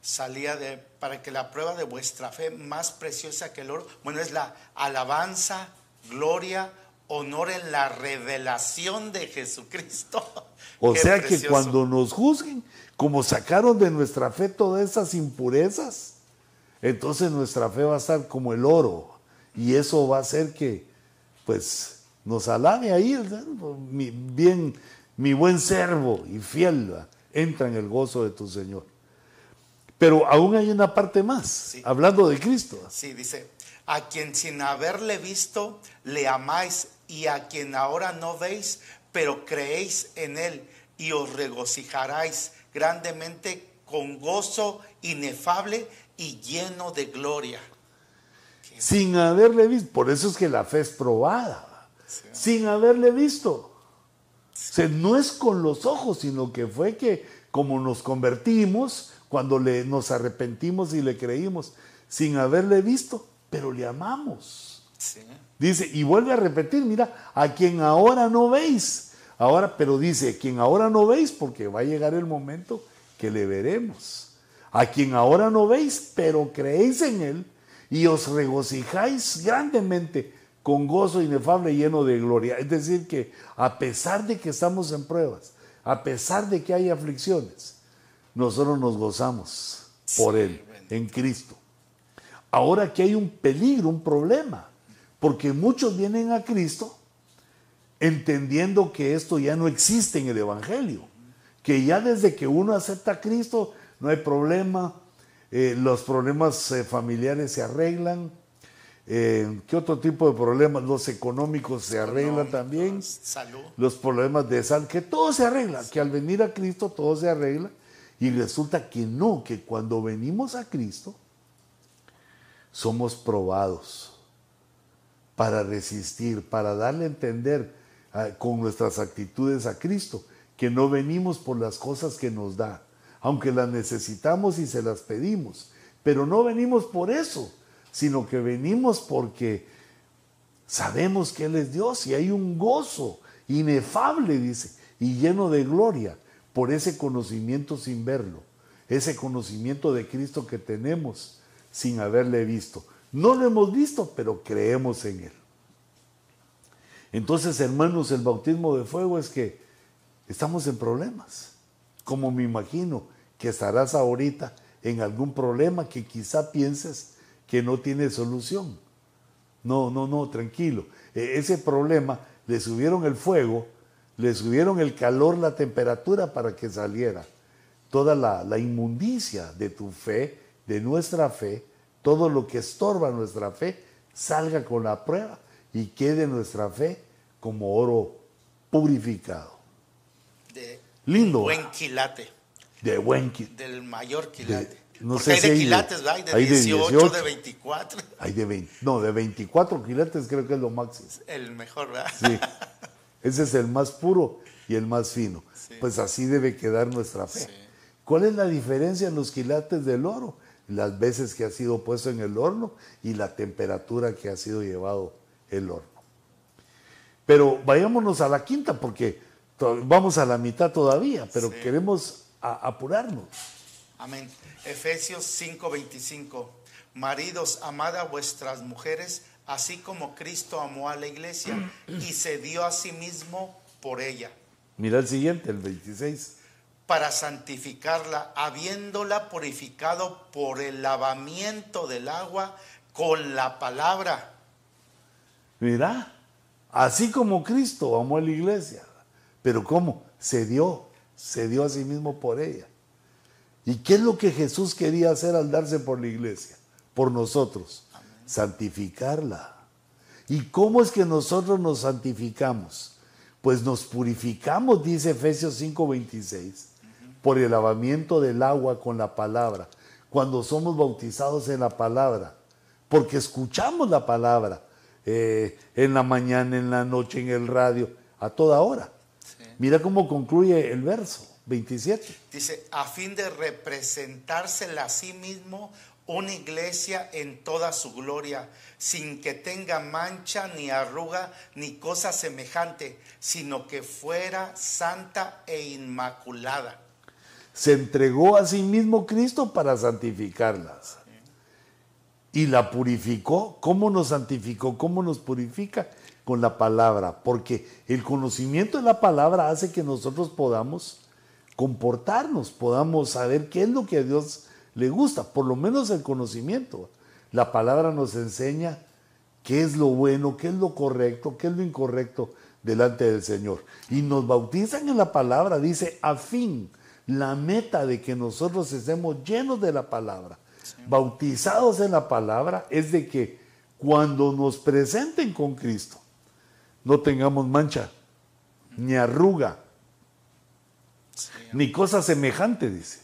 Salía de, para que la prueba de vuestra fe más preciosa que el oro, bueno, es la alabanza, gloria, honor en la revelación de Jesucristo. O Qué sea que cuando nos juzguen, como sacaron de nuestra fe todas esas impurezas, entonces nuestra fe va a estar como el oro. Y eso va a hacer que, pues, nos alabe ahí, ¿verdad? mi, bien, mi buen servo y fiel, entra en el gozo de tu Señor. Pero aún hay una parte más, Sí. hablando de Cristo. Sí, dice, a quien sin haberle visto le amáis y a quien ahora no veis, pero creéis en él y os regocijaráis grandemente con gozo inefable y lleno de gloria. sin haberle visto. Por eso es que la fe es probada, Sí. sin haberle visto. O sea, no es con los ojos, sino que fue que como nos convertimos, cuando le, nos arrepentimos y le creímos, sin haberle visto, pero le amamos. Sí. Dice, y vuelve a repetir, mira, a quien ahora no veis. Ahora, pero dice, quien ahora no veis, porque va a llegar el momento que le veremos. A quien ahora no veis, pero creéis en él y os regocijáis grandemente con gozo inefable lleno de gloria. Es decir, que a pesar de que estamos en pruebas, a pesar de que hay aflicciones, nosotros nos gozamos por él, en Cristo. Ahora que hay un peligro, un problema, porque muchos vienen a Cristo entendiendo que esto ya no existe en el Evangelio, que ya desde que uno acepta a Cristo no hay problema, eh, los problemas eh, familiares se arreglan, eh, ¿qué otro tipo de problemas? Los económicos se arreglan también, Salud. los problemas de sal, que todo se arregla, que al venir a Cristo todo se arregla, y resulta que no, que cuando venimos a Cristo somos probados para resistir, para darle a entender con nuestras actitudes a Cristo, que no venimos por las cosas que nos da, aunque las necesitamos y se las pedimos, pero no venimos por eso, sino que venimos porque sabemos que Él es Dios y hay un gozo inefable, dice, y lleno de gloria por ese conocimiento sin verlo, ese conocimiento de Cristo que tenemos sin haberle visto. No lo hemos visto, pero creemos en Él. Entonces, hermanos, el bautismo de fuego es que estamos en problemas. Como me imagino que estarás ahorita en algún problema que quizá pienses que no tiene solución. No, no, no, tranquilo. E, ese problema le subieron el fuego, le subieron el calor, la temperatura para que saliera toda la, la inmundicia de tu fe, de nuestra fe, todo lo que estorba nuestra fe, salga con la prueba y quede nuestra fe como oro purificado. De Lindo. buen quilate. De buen quilate. Del mayor quilate. no Porque sé hay si de de- quilates, ¿verdad? Hay de hay de 18, 18. de 24. Hay de 20, no, de 24 quilates creo que es lo máximo. El mejor, ¿verdad? Sí. Ese es el más puro y el más fino. Sí. Pues así debe quedar nuestra fe. Sí. ¿Cuál es la diferencia en los quilates del oro? Las veces que ha sido puesto en el horno y la temperatura que ha sido llevado el horno. Pero vayámonos a la quinta porque vamos a la mitad todavía, pero Sí. queremos apurarnos. Amén. Efesios 5:25. Maridos, amad a vuestras mujeres, así como Cristo amó a la iglesia y se dio a sí mismo por ella, Mira el siguiente, el 26. para santificarla, habiéndola purificado por el lavamiento del agua con la palabra. Mira, así como Cristo amó a la iglesia. Pero ¿cómo? Se dio, se dio a sí mismo por ella. ¿Y qué es lo que Jesús quería hacer al darse por la iglesia? Por nosotros. Santificarla. ¿Y cómo es que nosotros nos santificamos? Pues nos purificamos, dice Efesios 5:26, por el lavamiento del agua con la palabra. Cuando somos bautizados en la palabra, porque escuchamos la palabra eh, en la mañana, en la noche, en el radio, a toda hora. Sí. Mira cómo concluye el verso 27. Dice, a fin de representársela a sí mismo una iglesia en toda su gloria, sin que tenga mancha ni arruga ni cosa semejante, sino que fuera santa e inmaculada. Se entregó a sí mismo Cristo para santificarlas. Y la purificó. ¿Cómo nos santificó? ¿Cómo nos purifica? Con la palabra. Porque el conocimiento de la palabra hace que nosotros podamos comportarnos, podamos saber qué es lo que a Dios le gusta, por lo menos el conocimiento. La palabra nos enseña qué es lo bueno, qué es lo correcto, qué es lo incorrecto delante del Señor. Y nos bautizan en la palabra, dice, a fin, la meta de que nosotros estemos llenos de la palabra, bautizados en la palabra, es de que cuando nos presenten con Cristo, no tengamos mancha, ni arruga, Sí, ni cosa semejante, dice,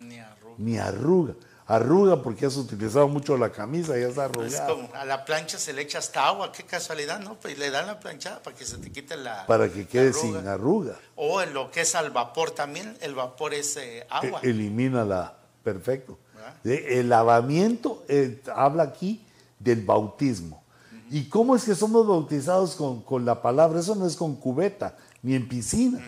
ni arruga. ni arruga. Arruga porque has utilizado mucho la camisa y Es arrugada. como a la plancha se le echa hasta agua, qué casualidad, ¿no? Pues le dan la planchada para que se te quite la. Para que quede la arruga. sin arruga. O en lo que es al vapor también, el vapor es eh, agua. E- Elimínala. Perfecto. El lavamiento eh, habla aquí del bautismo. ¿Y cómo es que somos bautizados con, con la palabra? Eso no es con cubeta ni en piscina,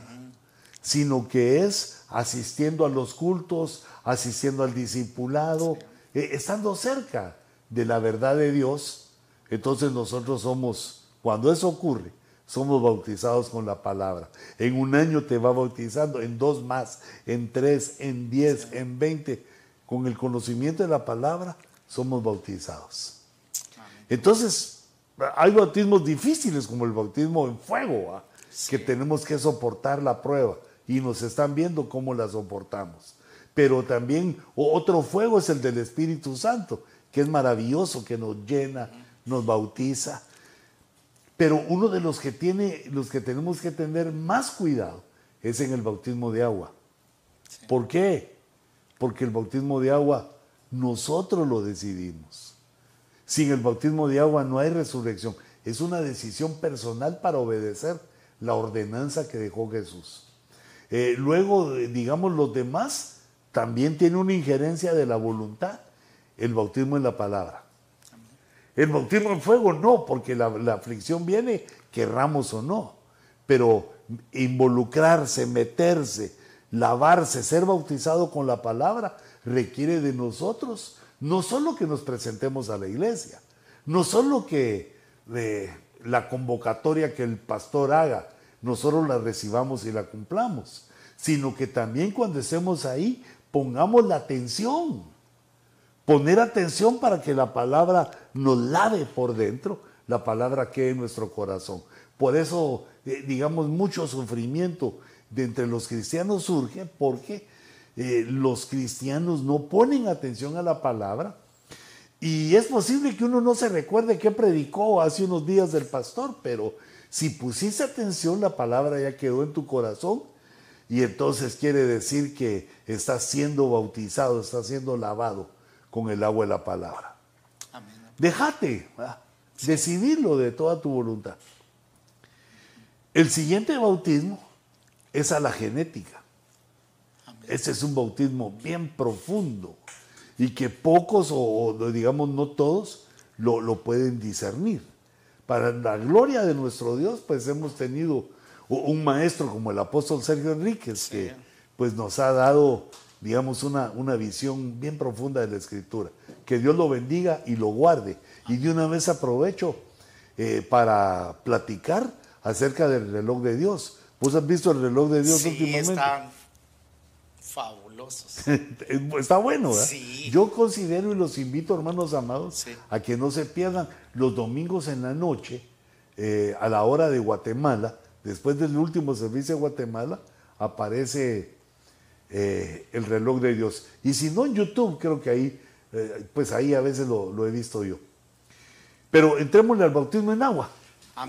sino que es asistiendo a los cultos, asistiendo al discipulado, eh, estando cerca de la verdad de Dios. Entonces nosotros somos, cuando eso ocurre, somos bautizados con la palabra. En un año te va bautizando, en dos más, en tres, en diez, en veinte. Con el conocimiento de la palabra somos bautizados. Entonces, hay bautismos difíciles como el bautismo en fuego, ¿ah? que tenemos que soportar la prueba y nos están viendo cómo la soportamos. Pero también otro fuego es el del Espíritu Santo, que es maravilloso, que nos llena, nos bautiza. Pero uno de los que tiene, los que tenemos que tener más cuidado es en el bautismo de agua. ¿Por qué? Porque el bautismo de agua nosotros lo decidimos. Sin el bautismo de agua no hay resurrección. Es una decisión personal para obedecer la ordenanza que dejó Jesús. Eh, luego, eh, digamos, los demás también tienen una injerencia de la voluntad. El bautismo en la palabra. El bautismo en fuego no, porque la, la aflicción viene, querramos o no. Pero involucrarse, meterse, lavarse, ser bautizado con la palabra, requiere de nosotros no solo que nos presentemos a la iglesia, no solo que eh, la convocatoria que el pastor haga nosotros la recibamos y la cumplamos, sino que también cuando estemos ahí pongamos la atención. Poner atención para que la palabra nos lave por dentro, la palabra quede en nuestro corazón. Por eso, eh, digamos, mucho sufrimiento de entre los cristianos surge porque eh, los cristianos no ponen atención a la palabra. Y es posible que uno no se recuerde qué predicó hace unos días del pastor, pero si pusiste atención, la palabra ya quedó en tu corazón y entonces quiere decir que estás siendo bautizado, estás siendo lavado con el agua de la palabra. Amén. Déjate decidirlo de toda tu voluntad. El siguiente bautismo es a la genética. Ese es un bautismo bien profundo y que pocos o, digamos no todos lo, lo, pueden discernir. Para la gloria de nuestro Dios, pues hemos tenido un maestro como el apóstol Sergio Enríquez, que pues nos ha dado, digamos, una, una visión bien profunda de la escritura. Que Dios lo bendiga y lo guarde. Y de una vez aprovecho eh, para platicar acerca del reloj de Dios. ¿Vos has visto el reloj de Dios sí, últimamente? Están fabulosos. Está bueno, ¿verdad? Yo considero y los invito, hermanos amados, a que no se pierdan los domingos en la noche, eh, a la hora de Guatemala, después del último servicio de Guatemala, aparece eh, el reloj de Dios. Y si no en YouTube, creo que ahí, eh, pues ahí a veces lo, he visto yo. Pero entrémosle al bautismo en agua.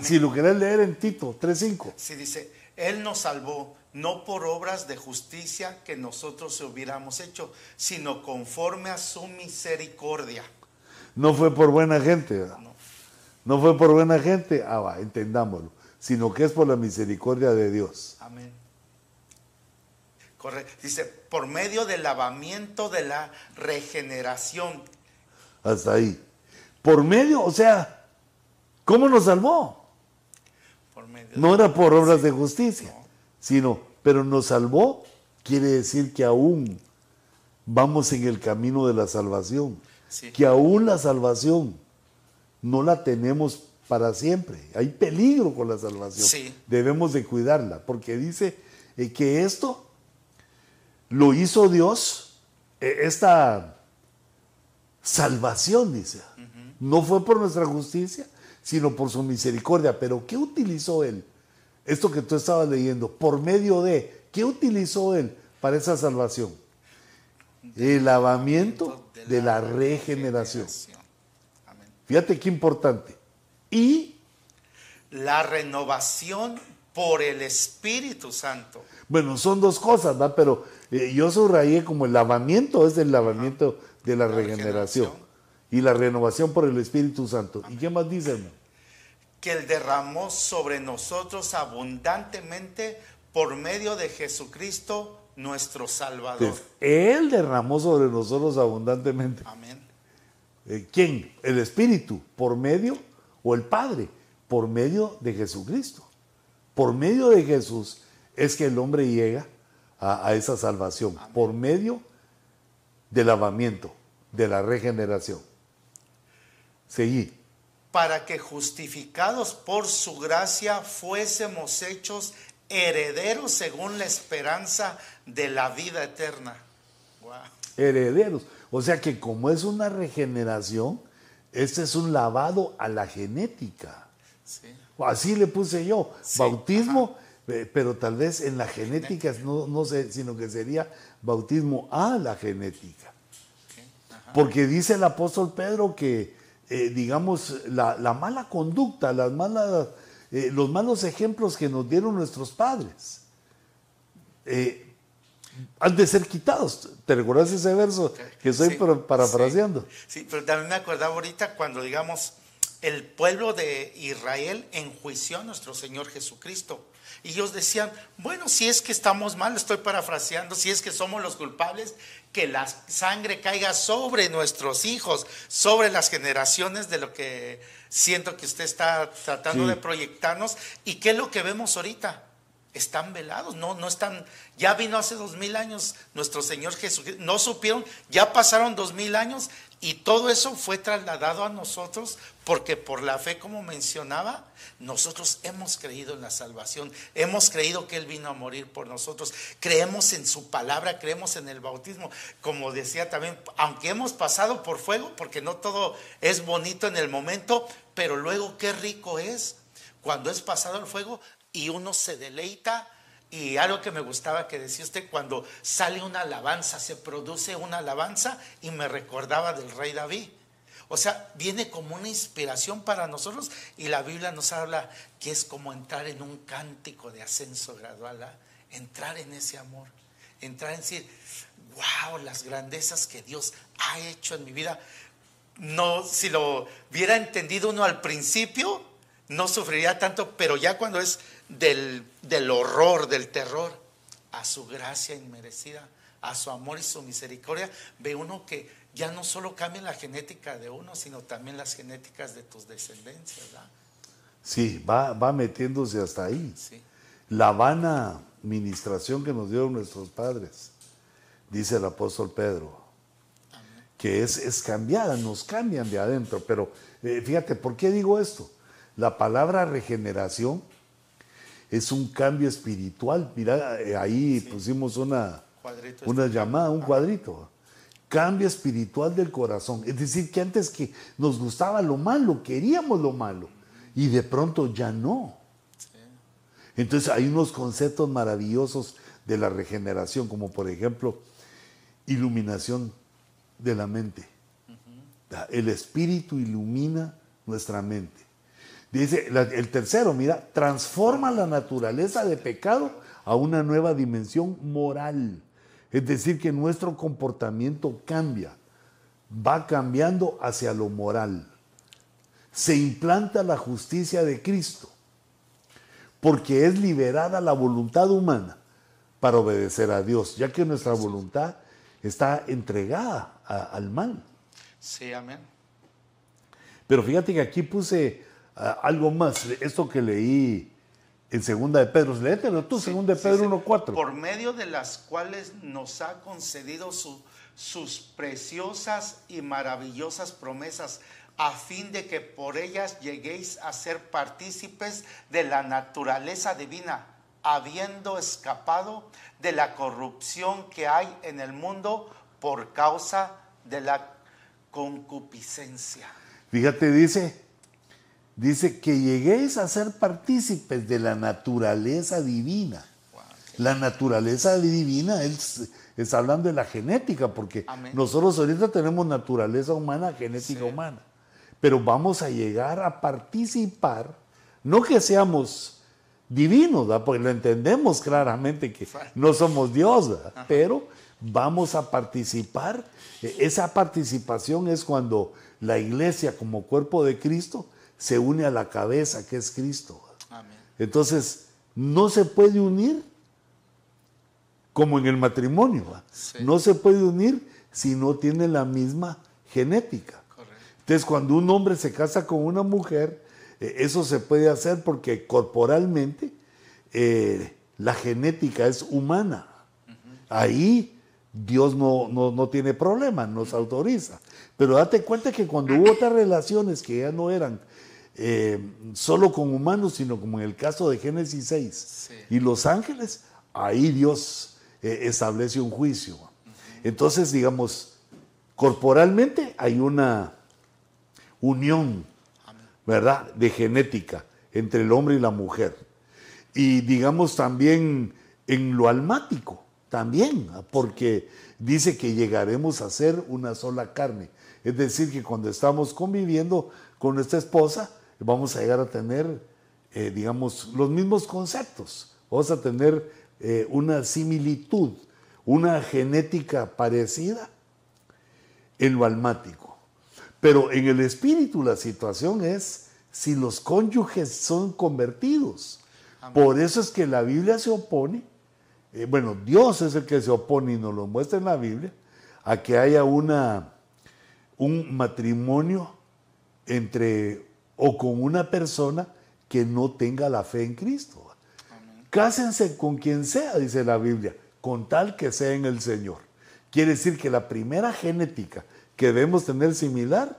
Si lo querés leer en Tito 3.5. Sí, dice, Él nos salvó no por obras de justicia que nosotros hubiéramos hecho, sino conforme a su misericordia. No fue por buena gente, No. no fue por buena gente, ah, va, entendámoslo, sino que es por la misericordia de Dios. Amén. Correcto. Dice, por medio del lavamiento de la regeneración. Hasta ahí. Por medio, o sea, ¿cómo nos salvó? No era por obras de justicia, sino, pero nos salvó, quiere decir que aún vamos en el camino de la salvación, que aún la salvación no la tenemos para siempre. Hay peligro con la salvación. Debemos de cuidarla, porque dice eh, que esto lo hizo Dios, eh, esta salvación, dice. No fue por nuestra justicia, sino por su misericordia. Pero ¿qué utilizó Él? Esto que tú estabas leyendo, por medio de, ¿qué utilizó Él para esa salvación? El lavamiento de la regeneración. Fíjate qué importante. Y la renovación por el Espíritu Santo. Bueno, son dos cosas, ¿verdad? Pero eh, yo subrayé como el lavamiento es el lavamiento de la, regeneración y la renovación por el Espíritu Santo. ¿Y qué más dice, hermano? Que Él derramó sobre nosotros abundantemente por medio de Jesucristo nuestro Salvador. él derramó sobre nosotros abundantemente. Amén. Eh, ¿Quién? El Espíritu, por medio, o el Padre, por medio de Jesucristo. Por medio de Jesús es que el hombre llega a, esa salvación, por medio del lavamiento, de la regeneración. Seguí. Para que justificados por su gracia fuésemos hechos herederos según la esperanza de la vida eterna. Herederos. O sea que como es una regeneración, este es un lavado a la genética. Así le puse yo. Bautismo, eh, pero tal vez en la genética, no, no sé, sino que sería bautismo a la genética. Porque dice el apóstol Pedro que eh, digamos, la, mala conducta, las malas, eh, los malos ejemplos que nos dieron nuestros padres, eh, han de ser quitados. ¿Te recuerdas ese verso que estoy parafraseando? Sí, pero también me acordaba ahorita cuando, digamos, el pueblo de Israel enjuició a nuestro Señor Jesucristo. Y ellos decían, bueno, si es que estamos mal, estoy parafraseando, si es que somos los culpables, que la sangre caiga sobre nuestros hijos, sobre las generaciones de lo que siento que usted está tratando de proyectarnos. ¿Y qué es lo que vemos ahorita? Están velados, no, no están, ya vino hace dos mil años nuestro Señor Jesucristo, no supieron, ya pasaron dos mil años Y todo eso fue trasladado a nosotros porque por la fe, como mencionaba, nosotros hemos creído en la salvación, hemos creído que Él vino a morir por nosotros, creemos en su palabra, creemos en el bautismo. Como decía también, aunque hemos pasado por fuego, porque no todo es bonito en el momento, pero luego qué rico es cuando es pasado el fuego y uno se deleita y algo que me gustaba que decía usted, cuando sale una alabanza, se produce una alabanza y me recordaba del rey David. O sea, viene como una inspiración para nosotros y la Biblia nos habla que es como entrar en un cántico de ascenso gradual, ¿ah? entrar en ese amor, entrar en decir, wow, las grandezas que Dios ha hecho en mi vida. No, si lo hubiera entendido uno al principio, no sufriría tanto, pero ya cuando es del, del horror, del terror, a su gracia inmerecida, a su amor y su misericordia, ve uno que ya no solo cambia la genética de uno, sino también las genéticas de tus descendencias. ¿verdad? Sí, va, va metiéndose hasta ahí. Sí. La vana administración que nos dieron nuestros padres, dice el apóstol Pedro, que es, es cambiada, nos cambian de adentro. Pero eh, fíjate, ¿por qué digo esto? La palabra regeneración es un cambio espiritual. Mira, eh, ahí pusimos una, Cuadrito una este. llamada, un cuadrito. Cambio espiritual del corazón. Es decir, que antes que nos gustaba lo malo, queríamos lo malo, y de pronto ya no. Entonces hay unos conceptos maravillosos de la regeneración, como por ejemplo, iluminación de la mente. El espíritu ilumina nuestra mente. Dice el tercero, mira, transforma la naturaleza de pecado a una nueva dimensión moral. Es decir, que nuestro comportamiento cambia, va cambiando hacia lo moral. Se implanta la justicia de Cristo, porque es liberada la voluntad humana para obedecer a Dios, ya que nuestra voluntad está entregada a- al mal. Sí, amén. Pero fíjate que aquí puse algo más, esto que leí en Segunda de Pedro. Léetelo tú, Segunda de Sí, Pedro sí. 1.4. Por medio de las cuales nos ha concedido su- sus preciosas y maravillosas promesas, a fin de que por ellas lleguéis a ser partícipes de la naturaleza divina, habiendo escapado de la corrupción que hay en el mundo por causa de la concupiscencia. Fíjate, dice, dice que lleguéis a ser partícipes de la naturaleza divina. Wow. La naturaleza divina es, es hablando de la genética, porque Amén. nosotros ahorita tenemos naturaleza humana, genética Sí. humana. Pero vamos a llegar a participar, no que seamos divinos, ¿verdad? porque lo entendemos claramente que no somos Dios, pero vamos a participar. E- Esa participación es cuando la iglesia como cuerpo de Cristo se une a la cabeza que es Cristo. Entonces, no se puede unir como en el matrimonio. No se puede unir si no tiene la misma genética. Correcto. Entonces, cuando un hombre se casa con una mujer, eh, eso se puede hacer porque corporalmente eh, la genética es humana. Ahí Dios no, no, no tiene problema, nos autoriza. Pero date cuenta que cuando hubo otras relaciones que ya no eran eh, solo con humanos, sino como en el caso de Génesis 6 Sí. y los ángeles, ahí Dios eh, establece un juicio. Entonces, digamos, corporalmente hay una unión. ¿verdad?, de genética entre el hombre y la mujer. Y digamos también en lo almático, también, porque dice que llegaremos a ser una sola carne. Es decir, que cuando estamos conviviendo con nuestra esposa, vamos a llegar a tener, eh, digamos, los mismos conceptos. Vamos a tener eh, una similitud, una genética parecida en lo almático. Pero en el espíritu la situación es si los cónyuges son convertidos. Por eso es que la Biblia se opone, eh, bueno, Dios es el que se opone y nos lo muestra en la Biblia, a que haya una, un matrimonio entre o con una persona que no tenga la fe en Cristo. Cásense con quien sea, dice la Biblia, con tal que sea en el Señor. Quiere decir que la primera genética que debemos tener similar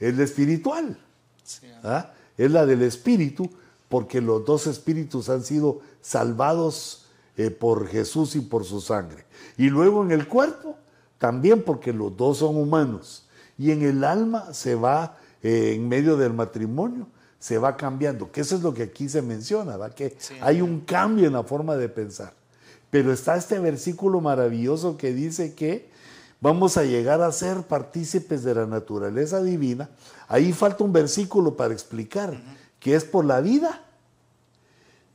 es la espiritual. Sí, ¿ah? Es la del espíritu, porque los dos espíritus han sido salvados eh, por Jesús y por su sangre. Y luego en el cuerpo, también porque los dos son humanos. Y en el alma se va, eh, en medio del matrimonio, se va cambiando, que eso es lo que aquí se menciona, ¿va? que Sí. hay un cambio en la forma de pensar. Pero está este versículo maravilloso que dice que vamos a llegar a ser partícipes de la naturaleza divina. Ahí falta un versículo para explicar que es por la vida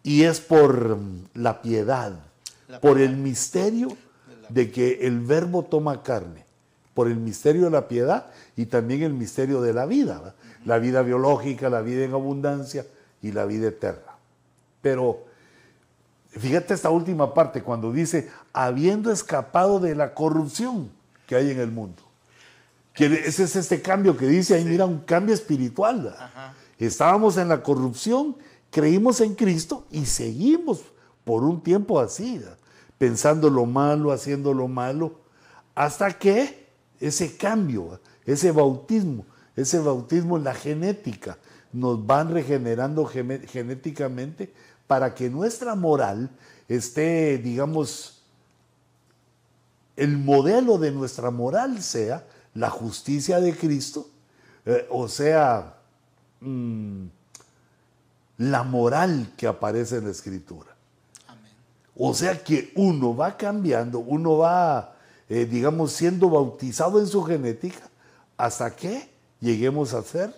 y es por la piedad, La por piedad. el misterio de que el verbo toma carne, por el misterio de la piedad y también el misterio de la vida, la vida biológica, la vida en abundancia y la vida eterna. Pero fíjate esta última parte cuando dice, habiendo escapado de la corrupción que hay en el mundo. Que ese es este cambio que dice ahí, mira, un cambio espiritual. Estábamos en la corrupción, creímos en Cristo y seguimos por un tiempo así, pensando lo malo, haciendo lo malo, hasta que ese cambio, ese bautismo, ese bautismo en la genética, nos van regenerando gene- genéticamente para que nuestra moral esté, digamos, el modelo de nuestra moral sea la justicia de Cristo, eh, o sea, mm, la moral que aparece en la Escritura. Amén. O sea que uno va cambiando, uno va, eh, digamos, siendo bautizado en su genética hasta que lleguemos a ser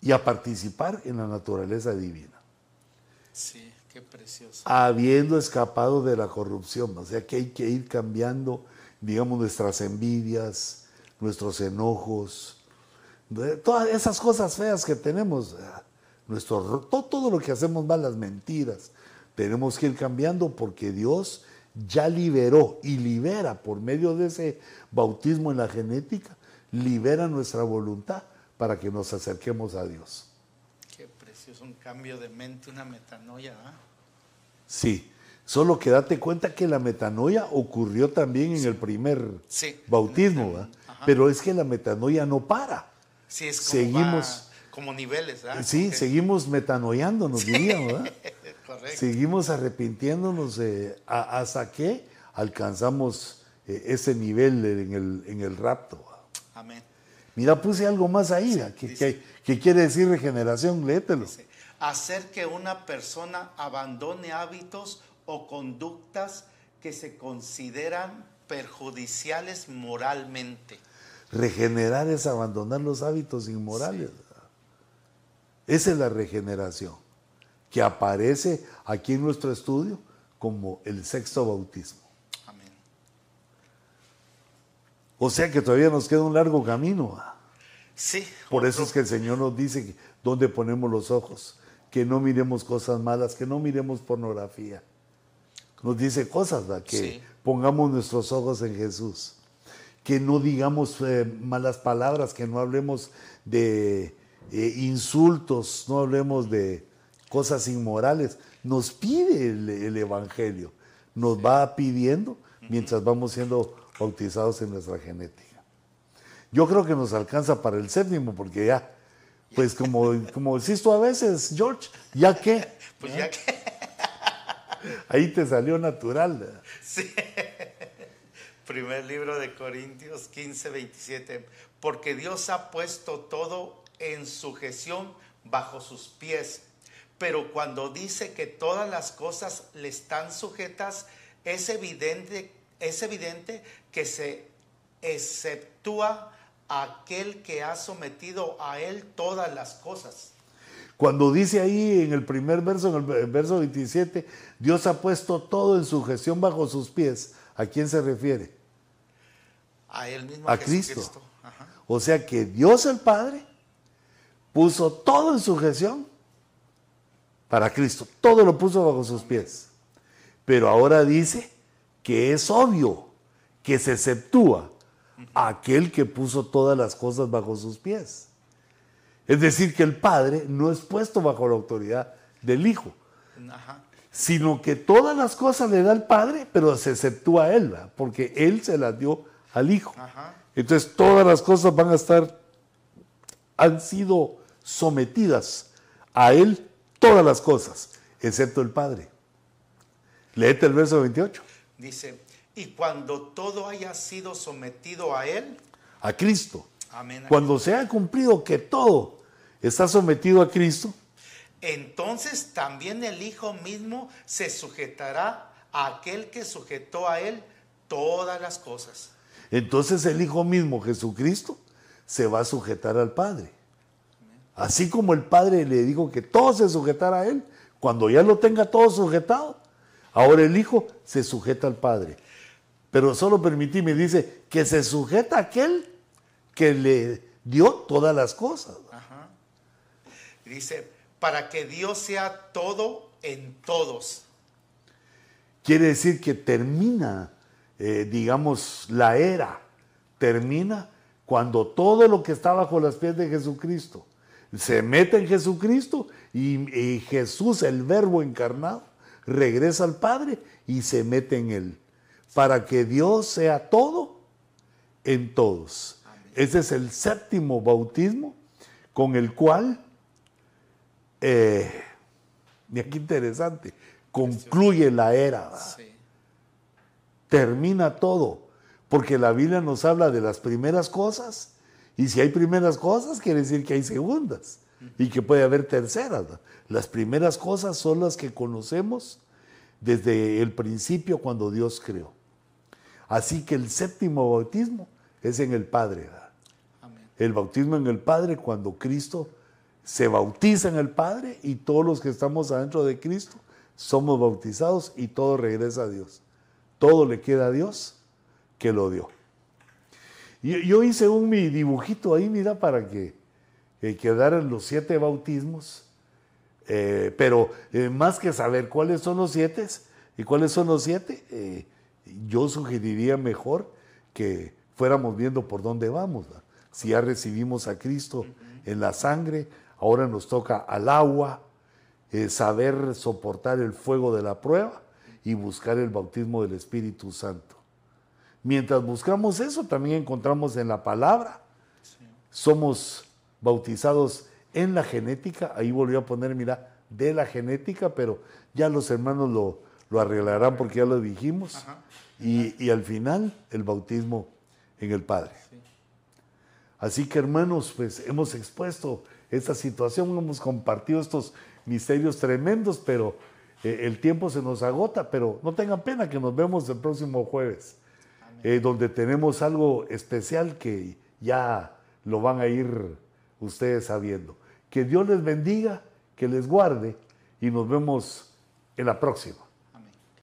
y a participar en la naturaleza divina, Sí, qué precioso. habiendo escapado de la corrupción. O sea que hay que ir cambiando, digamos, nuestras envidias, nuestros enojos, todas esas cosas feas que tenemos, nuestro, ro- to- todo lo que hacemos mal, las mentiras, tenemos que ir cambiando porque Dios ya liberó y libera por medio de ese bautismo en la genética, libera nuestra voluntad para que nos acerquemos a Dios. Qué precioso. Un cambio de mente, una metanoia. ¿ah? Sí, solo que date cuenta que la metanoia ocurrió también en el primer Sí. bautismo. Ajá. pero es que la metanoia no para. Sí, es como, Seguimos- va- como niveles. ¿ah? Sí, seguimos metanoiándonos, diríamos, ¿verdad? Correcto. Seguimos arrepintiéndonos a- hasta que alcanzamos eh, ese nivel en el, en el rapto. Amén. Mira, puse algo más ahí, ¿va? que, dice- que- que quiere decir regeneración, léetelo. Dice, hacer que una persona abandone hábitos o conductas que se consideran perjudiciales moralmente. Regenerar es abandonar los hábitos inmorales. Esa es la regeneración, que aparece aquí en nuestro estudio como el sexto bautismo. Amén. O sea que todavía nos queda un largo camino. ¿va? Sí. Por eso es que el Señor nos dice dónde ponemos los ojos, que no miremos cosas malas, que no miremos pornografía. Nos dice cosas, ¿verdad? que Sí. pongamos nuestros ojos en Jesús, que no digamos eh, malas palabras, que no hablemos de eh, insultos, no hablemos de cosas inmorales. Nos pide el, el Evangelio, nos va pidiendo mientras vamos siendo bautizados en nuestra genética. Yo creo que nos alcanza para el séptimo, porque ya, pues como, como decís tú a veces, George, ya que, Pues ya que. ahí te salió natural. Sí. Primer libro de Corintios 15, 27. Porque Dios ha puesto todo en sujeción bajo sus pies. Pero cuando dice que todas las cosas le están sujetas, es evidente, es evidente que se exceptúa aquel que ha sometido a él todas las cosas. Cuando dice ahí en el primer verso, en el verso 27, Dios ha puesto todo en sujeción bajo sus pies, ¿a quién se refiere? A él mismo. A. Cristo. Ajá. O sea que Dios el Padre puso todo en sujeción para Cristo. Todo lo puso bajo sus pies. Pero ahora dice que es obvio que se exceptúa aquel que puso todas las cosas bajo sus pies. Es decir, que el Padre no es puesto bajo la autoridad del Hijo, Ajá. sino que todas las cosas le da el Padre, pero se exceptúa a Él, ¿verdad? porque Él se las dio al Hijo. Ajá. Entonces todas las cosas van a estar, han sido sometidas a Él, todas las cosas, excepto el Padre. Léete el verso 28. Dice, y cuando todo haya sido sometido a Él, A Cristo. amén. Cuando se ha cumplido que todo está sometido a Cristo, Entonces también el Hijo mismo se sujetará a aquel que sujetó a Él todas las cosas. entonces el Hijo mismo, Jesucristo, se va a sujetar al Padre. Así como el Padre le dijo que todo se sujetara a Él, cuando ya lo tenga todo sujetado, ahora el Hijo se sujeta al Padre. Pero solo permitíme, dice, que se sujeta a aquel que le dio todas las cosas. Ajá. Dice, para que Dios sea todo en todos. Quiere decir que termina, eh, digamos, la era, termina cuando todo lo que está bajo las pies de Jesucristo se mete en Jesucristo y, y Jesús, el verbo encarnado, regresa al Padre y se mete en él, para que Dios sea todo en todos. Ese es el séptimo bautismo con el cual, eh, mira qué interesante, concluye la era. termina todo, porque la Biblia nos habla de las primeras cosas, y si hay primeras cosas, quiere decir que hay segundas, y que puede haber terceras. Las primeras cosas son las que conocemos desde el principio cuando Dios creó. Así que el séptimo bautismo es en el Padre. El bautismo en el Padre cuando Cristo se bautiza en el Padre y todos los que estamos adentro de Cristo somos bautizados y todo regresa a Dios. Todo le queda a Dios que lo dio. Yo hice un mi dibujito ahí, mira, para que eh, quedaran los siete bautismos. Eh, pero eh, más que saber cuáles son los siete y cuáles son los siete, eh, yo sugeriría mejor que fuéramos viendo por dónde vamos. ¿va? Si ya recibimos a Cristo en la sangre, ahora nos toca al agua, eh, saber soportar el fuego de la prueba y buscar el bautismo del Espíritu Santo. Mientras buscamos eso, también encontramos en la palabra, somos bautizados en la genética, ahí volvió a poner, mira, de la genética, pero ya los hermanos lo, lo arreglarán porque ya lo dijimos. Ajá. Y, y al final, el bautismo en el Padre. Así que hermanos, pues hemos expuesto esta situación, hemos compartido estos misterios tremendos, pero eh, el tiempo se nos agota, pero no tengan pena que nos vemos el próximo jueves, eh, donde tenemos algo especial que ya lo van a ir ustedes sabiendo. Que Dios les bendiga, que les guarde y nos vemos en la próxima.